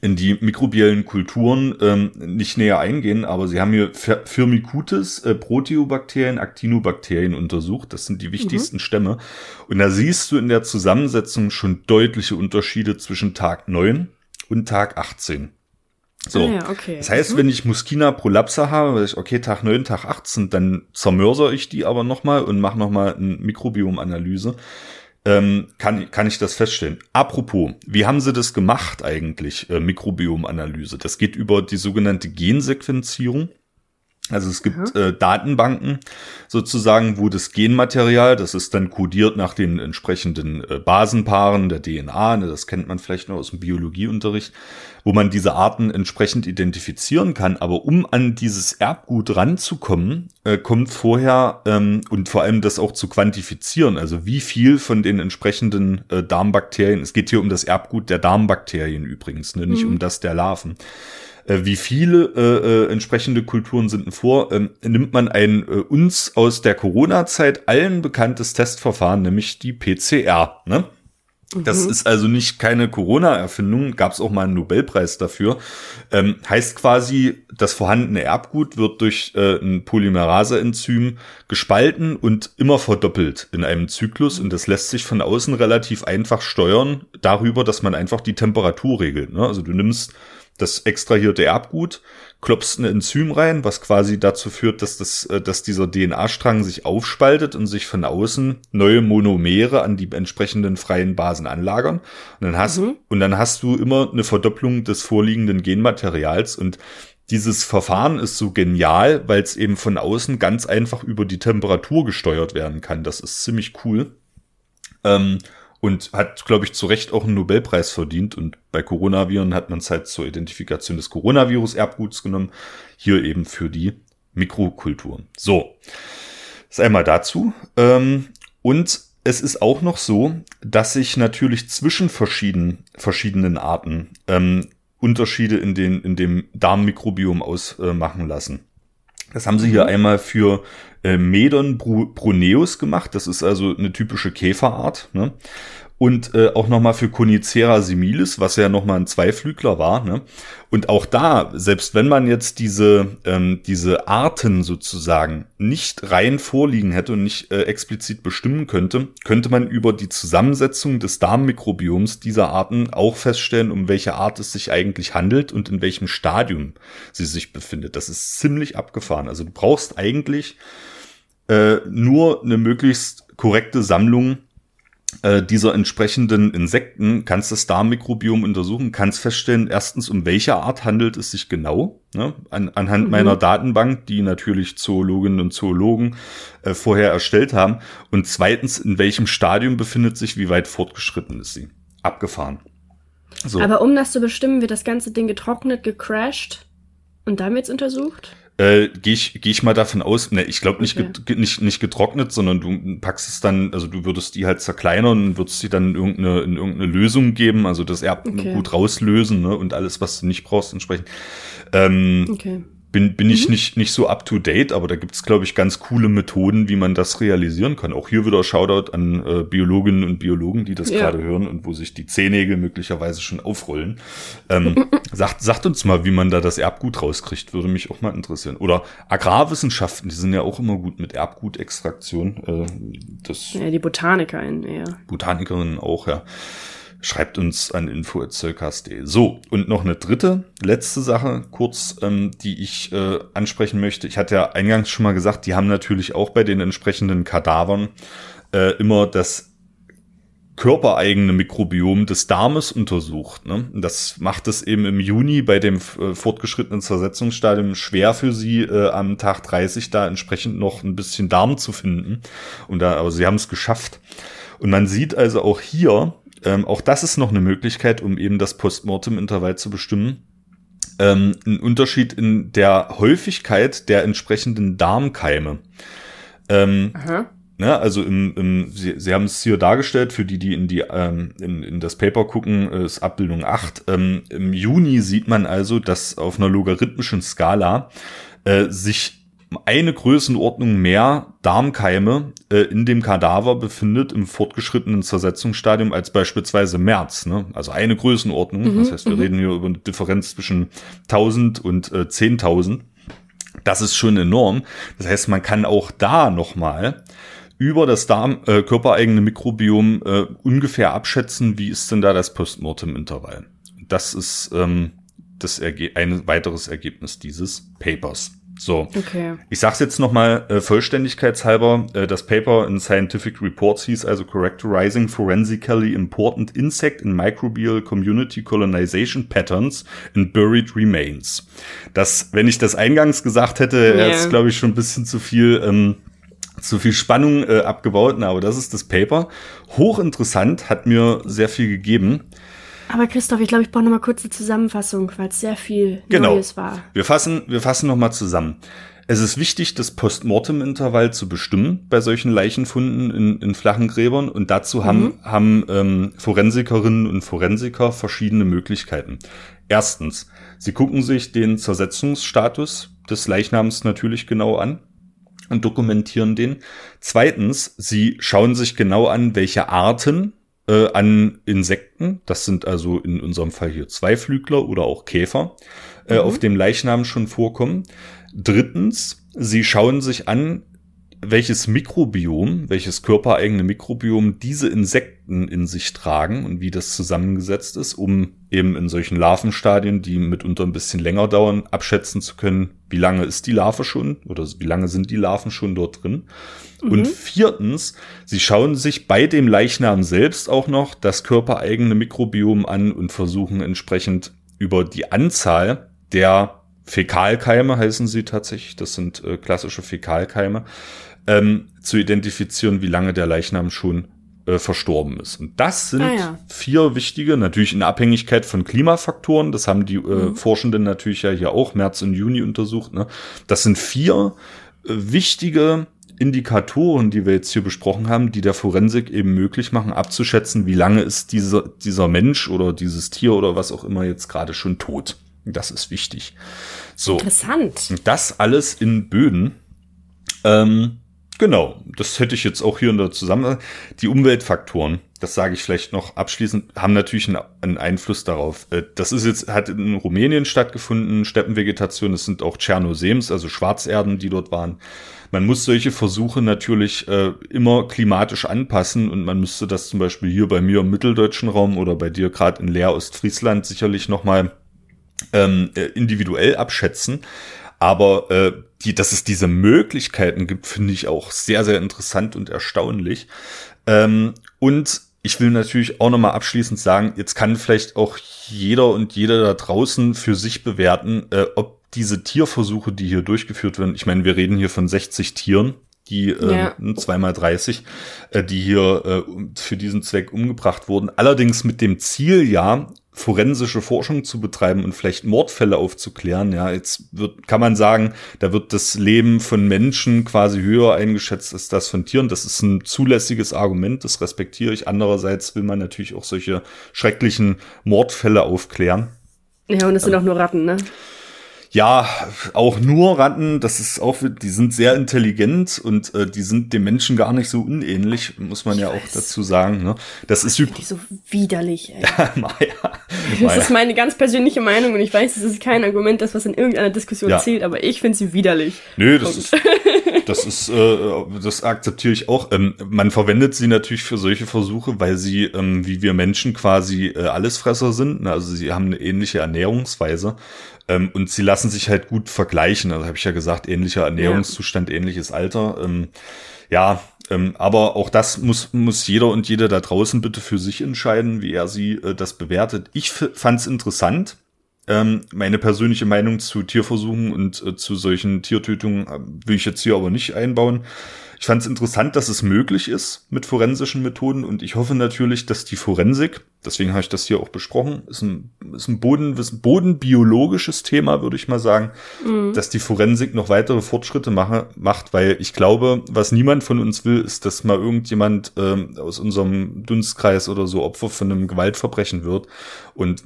in die mikrobiellen Kulturen ähm, nicht näher eingehen, aber sie haben hier Firmicutes, äh, Proteobakterien, Actinobakterien untersucht. Das sind die wichtigsten mhm. Stämme. Und da siehst du in der Zusammensetzung schon deutliche Unterschiede zwischen Tag 9 und Tag 18. So. Ah ja, okay. Das heißt, mhm. wenn ich Muskina prolapsa habe, weiß ich, okay, Tag 9, Tag 18, dann zermörser ich die aber nochmal und mache nochmal eine Mikrobiomanalyse ähm, kann, kann ich das feststellen. Apropos, wie haben sie das gemacht eigentlich, äh, Mikrobiomanalyse? Das geht über die sogenannte Gensequenzierung. Also es gibt äh, Datenbanken sozusagen, wo das Genmaterial, das ist dann kodiert nach den entsprechenden äh, Basenpaaren der DNA, ne, das kennt man vielleicht noch aus dem Biologieunterricht, wo man diese Arten entsprechend identifizieren kann. Aber um an dieses Erbgut ranzukommen, äh, kommt vorher ähm, und vor allem das auch zu quantifizieren, also wie viel von den entsprechenden äh, Darmbakterien, es geht hier um das Erbgut der Darmbakterien übrigens, ne, nicht mhm. um das der Larven äh, wie viele äh, äh, entsprechende Kulturen sind denn vor, ähm, nimmt man ein äh, uns aus der Corona-Zeit allen bekanntes Testverfahren, nämlich die PCR. Ne? Das mhm. ist also nicht keine Corona-Erfindung, gab es auch mal einen Nobelpreis dafür. Ähm, heißt quasi, das vorhandene Erbgut wird durch äh, ein Polymerase-Enzym gespalten und immer verdoppelt in einem Zyklus und das lässt sich von außen relativ einfach steuern darüber, dass man einfach die Temperatur regelt. Ne? Also du nimmst das extrahierte Erbgut, klopfst ein Enzym rein, was quasi dazu führt, dass, das, äh, dass dieser DNA-Strang sich aufspaltet und sich von außen neue Monomere an die entsprechenden freien Basen anlagern. Und dann hast, mhm. und dann hast du immer eine Verdopplung des vorliegenden Genmaterials und dieses Verfahren ist so genial, weil es eben von außen ganz einfach über die Temperatur gesteuert werden kann. Das ist ziemlich cool. Ähm, und hat, glaube ich, zu Recht auch einen Nobelpreis verdient. Und bei Coronaviren hat man es halt zur Identifikation des Coronavirus-Erbguts genommen. Hier eben für die Mikrokulturen. So, das ist einmal dazu. Ähm, und es ist auch noch so, dass sich natürlich zwischen verschiedenen, verschiedenen Arten ähm, Unterschiede in, den, in dem Darmmikrobiom ausmachen lassen. Das haben sie hier mhm. einmal für äh, Medon bruneus gemacht. Das ist also eine typische Käferart. Ne? und äh, auch nochmal für Conicera similis, was ja nochmal ein Zweiflügler war. Ne? Und auch da, selbst wenn man jetzt diese, ähm, diese Arten sozusagen nicht rein vorliegen hätte und nicht äh, explizit bestimmen könnte, könnte man über die Zusammensetzung des Darmmikrobioms dieser Arten auch feststellen, um welche Art es sich eigentlich handelt und in welchem Stadium sie sich befindet. Das ist ziemlich abgefahren. Also du brauchst eigentlich äh, nur eine möglichst korrekte Sammlung äh, dieser entsprechenden Insekten kannst das Darmmikrobiom untersuchen, kannst feststellen, erstens, um welche Art handelt es sich genau, ne? An, anhand mhm. meiner Datenbank, die natürlich Zoologinnen und Zoologen äh, vorher erstellt haben, und zweitens, in welchem Stadium befindet sich, wie weit fortgeschritten ist sie. Abgefahren. So. Aber um das zu bestimmen, wird das ganze Ding getrocknet, gecrashed und dann wird's untersucht? Äh, gehe ich, geh ich mal davon aus, ne, ich glaube nicht, okay. nicht, nicht getrocknet, sondern du packst es dann, also du würdest die halt zerkleinern und würdest sie dann in irgendeine, in irgendeine Lösung geben, also das Erb okay. gut rauslösen ne, und alles, was du nicht brauchst, entsprechend. Ähm, okay bin, bin ich mhm. nicht, nicht so up to date, aber da gibt's glaube ich, ganz coole Methoden, wie man das realisieren kann. Auch hier wieder Shoutout an äh, Biologinnen und Biologen, die das ja. gerade hören und wo sich die Zehennägel möglicherweise schon aufrollen. Ähm, sagt, sagt uns mal, wie man da das Erbgut rauskriegt, würde mich auch mal interessieren. Oder Agrarwissenschaften, die sind ja auch immer gut mit Erbgutextraktion. Äh, das ja, die Botanikerinnen eher. Botanikerinnen auch, ja. Schreibt uns an info.zirkas.de. So, und noch eine dritte, letzte Sache, kurz, ähm, die ich äh, ansprechen möchte. Ich hatte ja eingangs schon mal gesagt, die haben natürlich auch bei den entsprechenden Kadavern äh, immer das körpereigene Mikrobiom des Darmes untersucht. Ne? Das macht es eben im Juni bei dem äh, fortgeschrittenen Zersetzungsstadium schwer für sie, äh, am Tag 30 da entsprechend noch ein bisschen Darm zu finden. Und da, aber sie haben es geschafft. Und man sieht also auch hier, ähm, auch das ist noch eine Möglichkeit, um eben das Postmortem-Intervall zu bestimmen. Ähm, ein Unterschied in der Häufigkeit der entsprechenden Darmkeime. Ähm. Ne, also im, im, Sie, Sie haben es hier dargestellt, für die, die in, die, ähm, in, in das Paper gucken, ist Abbildung 8. Ähm, Im Juni sieht man also, dass auf einer logarithmischen Skala äh, sich eine Größenordnung mehr Darmkeime äh, in dem Kadaver befindet im fortgeschrittenen Zersetzungsstadium als beispielsweise März. Ne? Also eine Größenordnung. Mhm, das heißt, wir mhm. reden hier über eine Differenz zwischen 1000 und äh, 10.000. Das ist schon enorm. Das heißt, man kann auch da nochmal über das Darm, äh, körpereigene Mikrobiom äh, ungefähr abschätzen, wie ist denn da das Postmortem-Intervall. Das ist ähm, das Erge ein weiteres Ergebnis dieses Papers. So. Okay. Ich sag's jetzt nochmal äh, vollständigkeitshalber. Äh, das Paper in Scientific Reports hieß also Characterizing Forensically Important Insect and Microbial Community Colonization Patterns in Buried Remains. Das, wenn ich das eingangs gesagt hätte, yeah. ist glaube ich schon ein bisschen zu viel, ähm, zu viel Spannung äh, abgebaut. Na, aber das ist das Paper. Hochinteressant, hat mir sehr viel gegeben. Aber Christoph, ich glaube, ich brauche noch mal kurz eine Zusammenfassung, weil es sehr viel genau. Neues war. Wir fassen, wir fassen noch mal zusammen. Es ist wichtig, das Postmortem-Intervall zu bestimmen bei solchen Leichenfunden in, in flachen Gräbern und dazu haben, mhm. haben ähm, Forensikerinnen und Forensiker verschiedene Möglichkeiten. Erstens, sie gucken sich den Zersetzungsstatus des Leichnams natürlich genau an und dokumentieren den. Zweitens, sie schauen sich genau an, welche Arten äh, an Insekten, das sind also in unserem Fall hier Zweiflügler oder auch Käfer, äh, mhm. auf dem Leichnam schon vorkommen. Drittens, sie schauen sich an, welches Mikrobiom, welches körpereigene Mikrobiom diese Insekten in sich tragen und wie das zusammengesetzt ist, um eben in solchen Larvenstadien, die mitunter ein bisschen länger dauern, abschätzen zu können, wie lange ist die Larve schon oder wie lange sind die Larven schon dort drin. Mhm. Und viertens, sie schauen sich bei dem Leichnam selbst auch noch das körpereigene Mikrobiom an und versuchen entsprechend über die Anzahl der Fäkalkeime heißen sie tatsächlich, das sind äh, klassische Fäkalkeime, ähm, zu identifizieren, wie lange der Leichnam schon äh, verstorben ist. Und das sind ah, ja. vier wichtige, natürlich in Abhängigkeit von Klimafaktoren, das haben die äh, mhm. Forschenden natürlich ja hier auch März und Juni untersucht. Ne? Das sind vier äh, wichtige Indikatoren, die wir jetzt hier besprochen haben, die der Forensik eben möglich machen, abzuschätzen, wie lange ist dieser, dieser Mensch oder dieses Tier oder was auch immer jetzt gerade schon tot. Das ist wichtig. So. Interessant. Das alles in Böden. Ähm, Genau, das hätte ich jetzt auch hier in der Zusammenhang. Die Umweltfaktoren, das sage ich vielleicht noch abschließend, haben natürlich einen, Einfluss darauf. Äh, das ist jetzt, hat in Rumänien stattgefunden, Steppenvegetation, es sind auch Tschernosems, also Schwarzerden, die dort waren. Man muss solche Versuche natürlich äh, immer klimatisch anpassen und man müsste das zum Beispiel hier bei mir im mitteldeutschen Raum oder bei dir gerade in Leer Ostfriesland sicherlich nochmal ähm, äh, individuell abschätzen. Aber äh, die, dass es diese Möglichkeiten gibt, finde ich auch sehr, sehr interessant und erstaunlich. Ähm, und ich will natürlich auch nochmal abschließend sagen, jetzt kann vielleicht auch jeder und jeder da draußen für sich bewerten, äh, ob diese Tierversuche, die hier durchgeführt werden, ich meine, wir reden hier von 60 Tieren, die äh, ja. zweimal 30, äh, die hier äh, für diesen Zweck umgebracht wurden. Allerdings mit dem Ziel ja, forensische Forschung zu betreiben und vielleicht Mordfälle aufzuklären. Ja, jetzt wird, kann man sagen, da wird das Leben von Menschen quasi höher eingeschätzt als das von Tieren. Das ist ein zulässiges Argument, das respektiere ich. Andererseits will man natürlich auch solche schrecklichen Mordfälle aufklären. Ja, und es sind auch nur Ratten, ne? Ja, auch nur Ratten, das ist auch, die sind sehr intelligent und äh, die sind dem Menschen gar nicht so unähnlich, muss man ich ja weiß. auch dazu sagen. Ne? Das ist übrigens so widerlich. Ey. ja, Maja, das ist meine ganz persönliche Meinung und ich weiß, es ist kein Argument, das was in irgendeiner Diskussion ja. zählt, aber ich finde sie widerlich. Nö, das ist, das ist, äh, das akzeptiere ich auch. Ähm, man verwendet sie natürlich für solche Versuche, weil sie, ähm, wie wir Menschen quasi äh, Allesfresser sind. Ne? Also sie haben eine ähnliche Ernährungsweise ähm, und sie lassen sich halt gut vergleichen. Also habe ich ja gesagt, ähnlicher Ernährungszustand, ja. ähnliches Alter. Ähm, ja, ähm, aber auch das muss, muss jeder und jede da draußen bitte für sich entscheiden, wie er sie äh, das bewertet. Ich fand es interessant. Ähm, meine persönliche Meinung zu Tierversuchen und äh, zu solchen Tiertötungen äh, will ich jetzt hier aber nicht einbauen. Ich fand es interessant, dass es möglich ist mit forensischen Methoden und ich hoffe natürlich, dass die Forensik, deswegen habe ich das hier auch besprochen, ist ein, ist ein Boden, ist ein bodenbiologisches Thema, würde ich mal sagen, mhm. dass die Forensik noch weitere Fortschritte mache, macht, weil ich glaube, was niemand von uns will, ist, dass mal irgendjemand ähm, aus unserem Dunstkreis oder so Opfer von einem Gewaltverbrechen wird. Und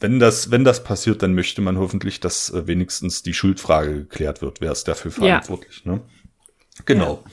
wenn das, wenn das passiert, dann möchte man hoffentlich, dass äh, wenigstens die Schuldfrage geklärt wird. Wer ist dafür verantwortlich? Ja. Ne? Genau.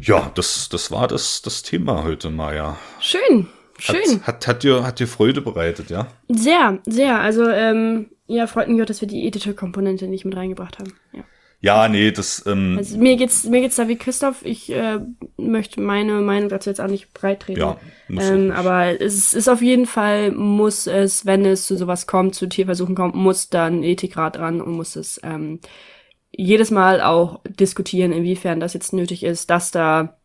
Ja, ja das, das war das, das Thema heute, Maja. Schön. Schön. Hat, hat, hat, dir, hat dir Freude bereitet, ja? Sehr, sehr. Also, ähm, ja, freut mich auch, dass wir die ethische Komponente nicht mit reingebracht haben. Ja. Ja, nee, das. Ähm, also mir geht's mir geht's da wie Christoph. Ich äh, möchte meine Meinung dazu jetzt auch nicht breit treten. Ja, ähm, aber es ist auf jeden Fall muss es, wenn es zu sowas kommt, zu Tierversuchen kommt, muss dann Ethikrat dran und muss es ähm, jedes Mal auch diskutieren, inwiefern das jetzt nötig ist, dass da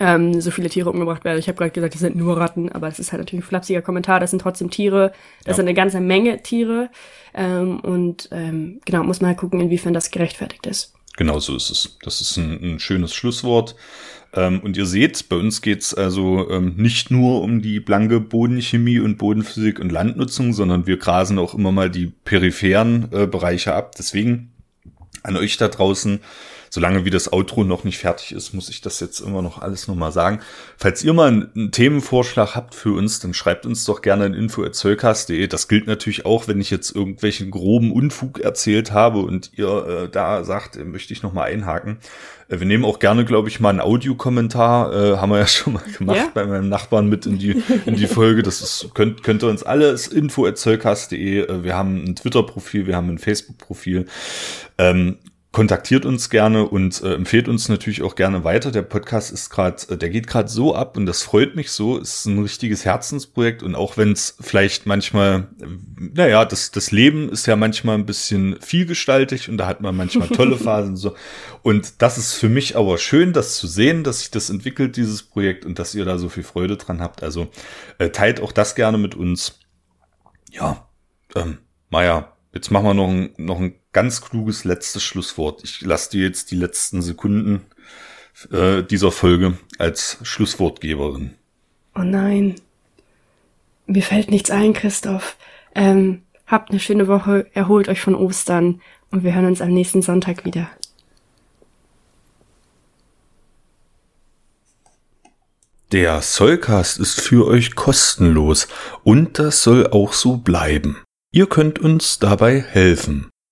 ähm, so viele Tiere umgebracht werden. Ich habe gerade gesagt, das sind nur Ratten, aber das ist halt natürlich ein flapsiger Kommentar. Das sind trotzdem Tiere. Das ja. sind eine ganze Menge Tiere. Ähm, und ähm, genau, muss man halt gucken, inwiefern das gerechtfertigt ist. Genau so ist es. Das ist ein, ein schönes Schlusswort. Ähm, und ihr seht, bei uns geht's also ähm, nicht nur um die blanke Bodenchemie und Bodenphysik und Landnutzung, sondern wir grasen auch immer mal die peripheren äh, Bereiche ab. Deswegen an euch da draußen. solange wie das Outro noch nicht fertig ist, muss ich das jetzt immer noch alles nochmal sagen. Falls ihr mal einen, Themenvorschlag habt für uns, dann schreibt uns doch gerne in info.zollcast.de. Das gilt natürlich auch, wenn ich jetzt irgendwelchen groben Unfug erzählt habe und ihr äh, da sagt, äh, möchte ich nochmal einhaken. Äh, wir nehmen auch gerne, glaube ich, mal einen Audiokommentar. Äh, haben wir ja schon mal gemacht ja? bei meinem Nachbarn mit in die, in die Folge. Das ist, könnt, könnt ihr uns alle, ist. Äh, wir haben ein Twitter-Profil, wir haben ein Facebook-Profil. Ähm, kontaktiert uns gerne und äh, empfehlt uns natürlich auch gerne weiter. Der Podcast ist gerade, äh, der geht gerade so ab und das freut mich so. Ist ein richtiges Herzensprojekt und auch wenn es vielleicht manchmal, äh, naja, das, das Leben ist ja manchmal ein bisschen vielgestaltig und da hat man manchmal tolle Phasen so. Und das ist für mich aber schön, das zu sehen, dass sich das entwickelt, dieses Projekt und dass ihr da so viel Freude dran habt. Also äh, teilt auch das gerne mit uns. Ja, ähm, Maja, jetzt machen wir noch ein, noch ein ganz kluges letztes Schlusswort. Ich lasse dir jetzt die letzten Sekunden äh, dieser Folge als Schlusswortgeberin. Oh nein. Mir fällt nichts ein, Christoph. Ähm, habt eine schöne Woche, erholt euch von Ostern und wir hören uns am nächsten Sonntag wieder. Der Soulcast ist für euch kostenlos und das soll auch so bleiben. Ihr könnt uns dabei helfen.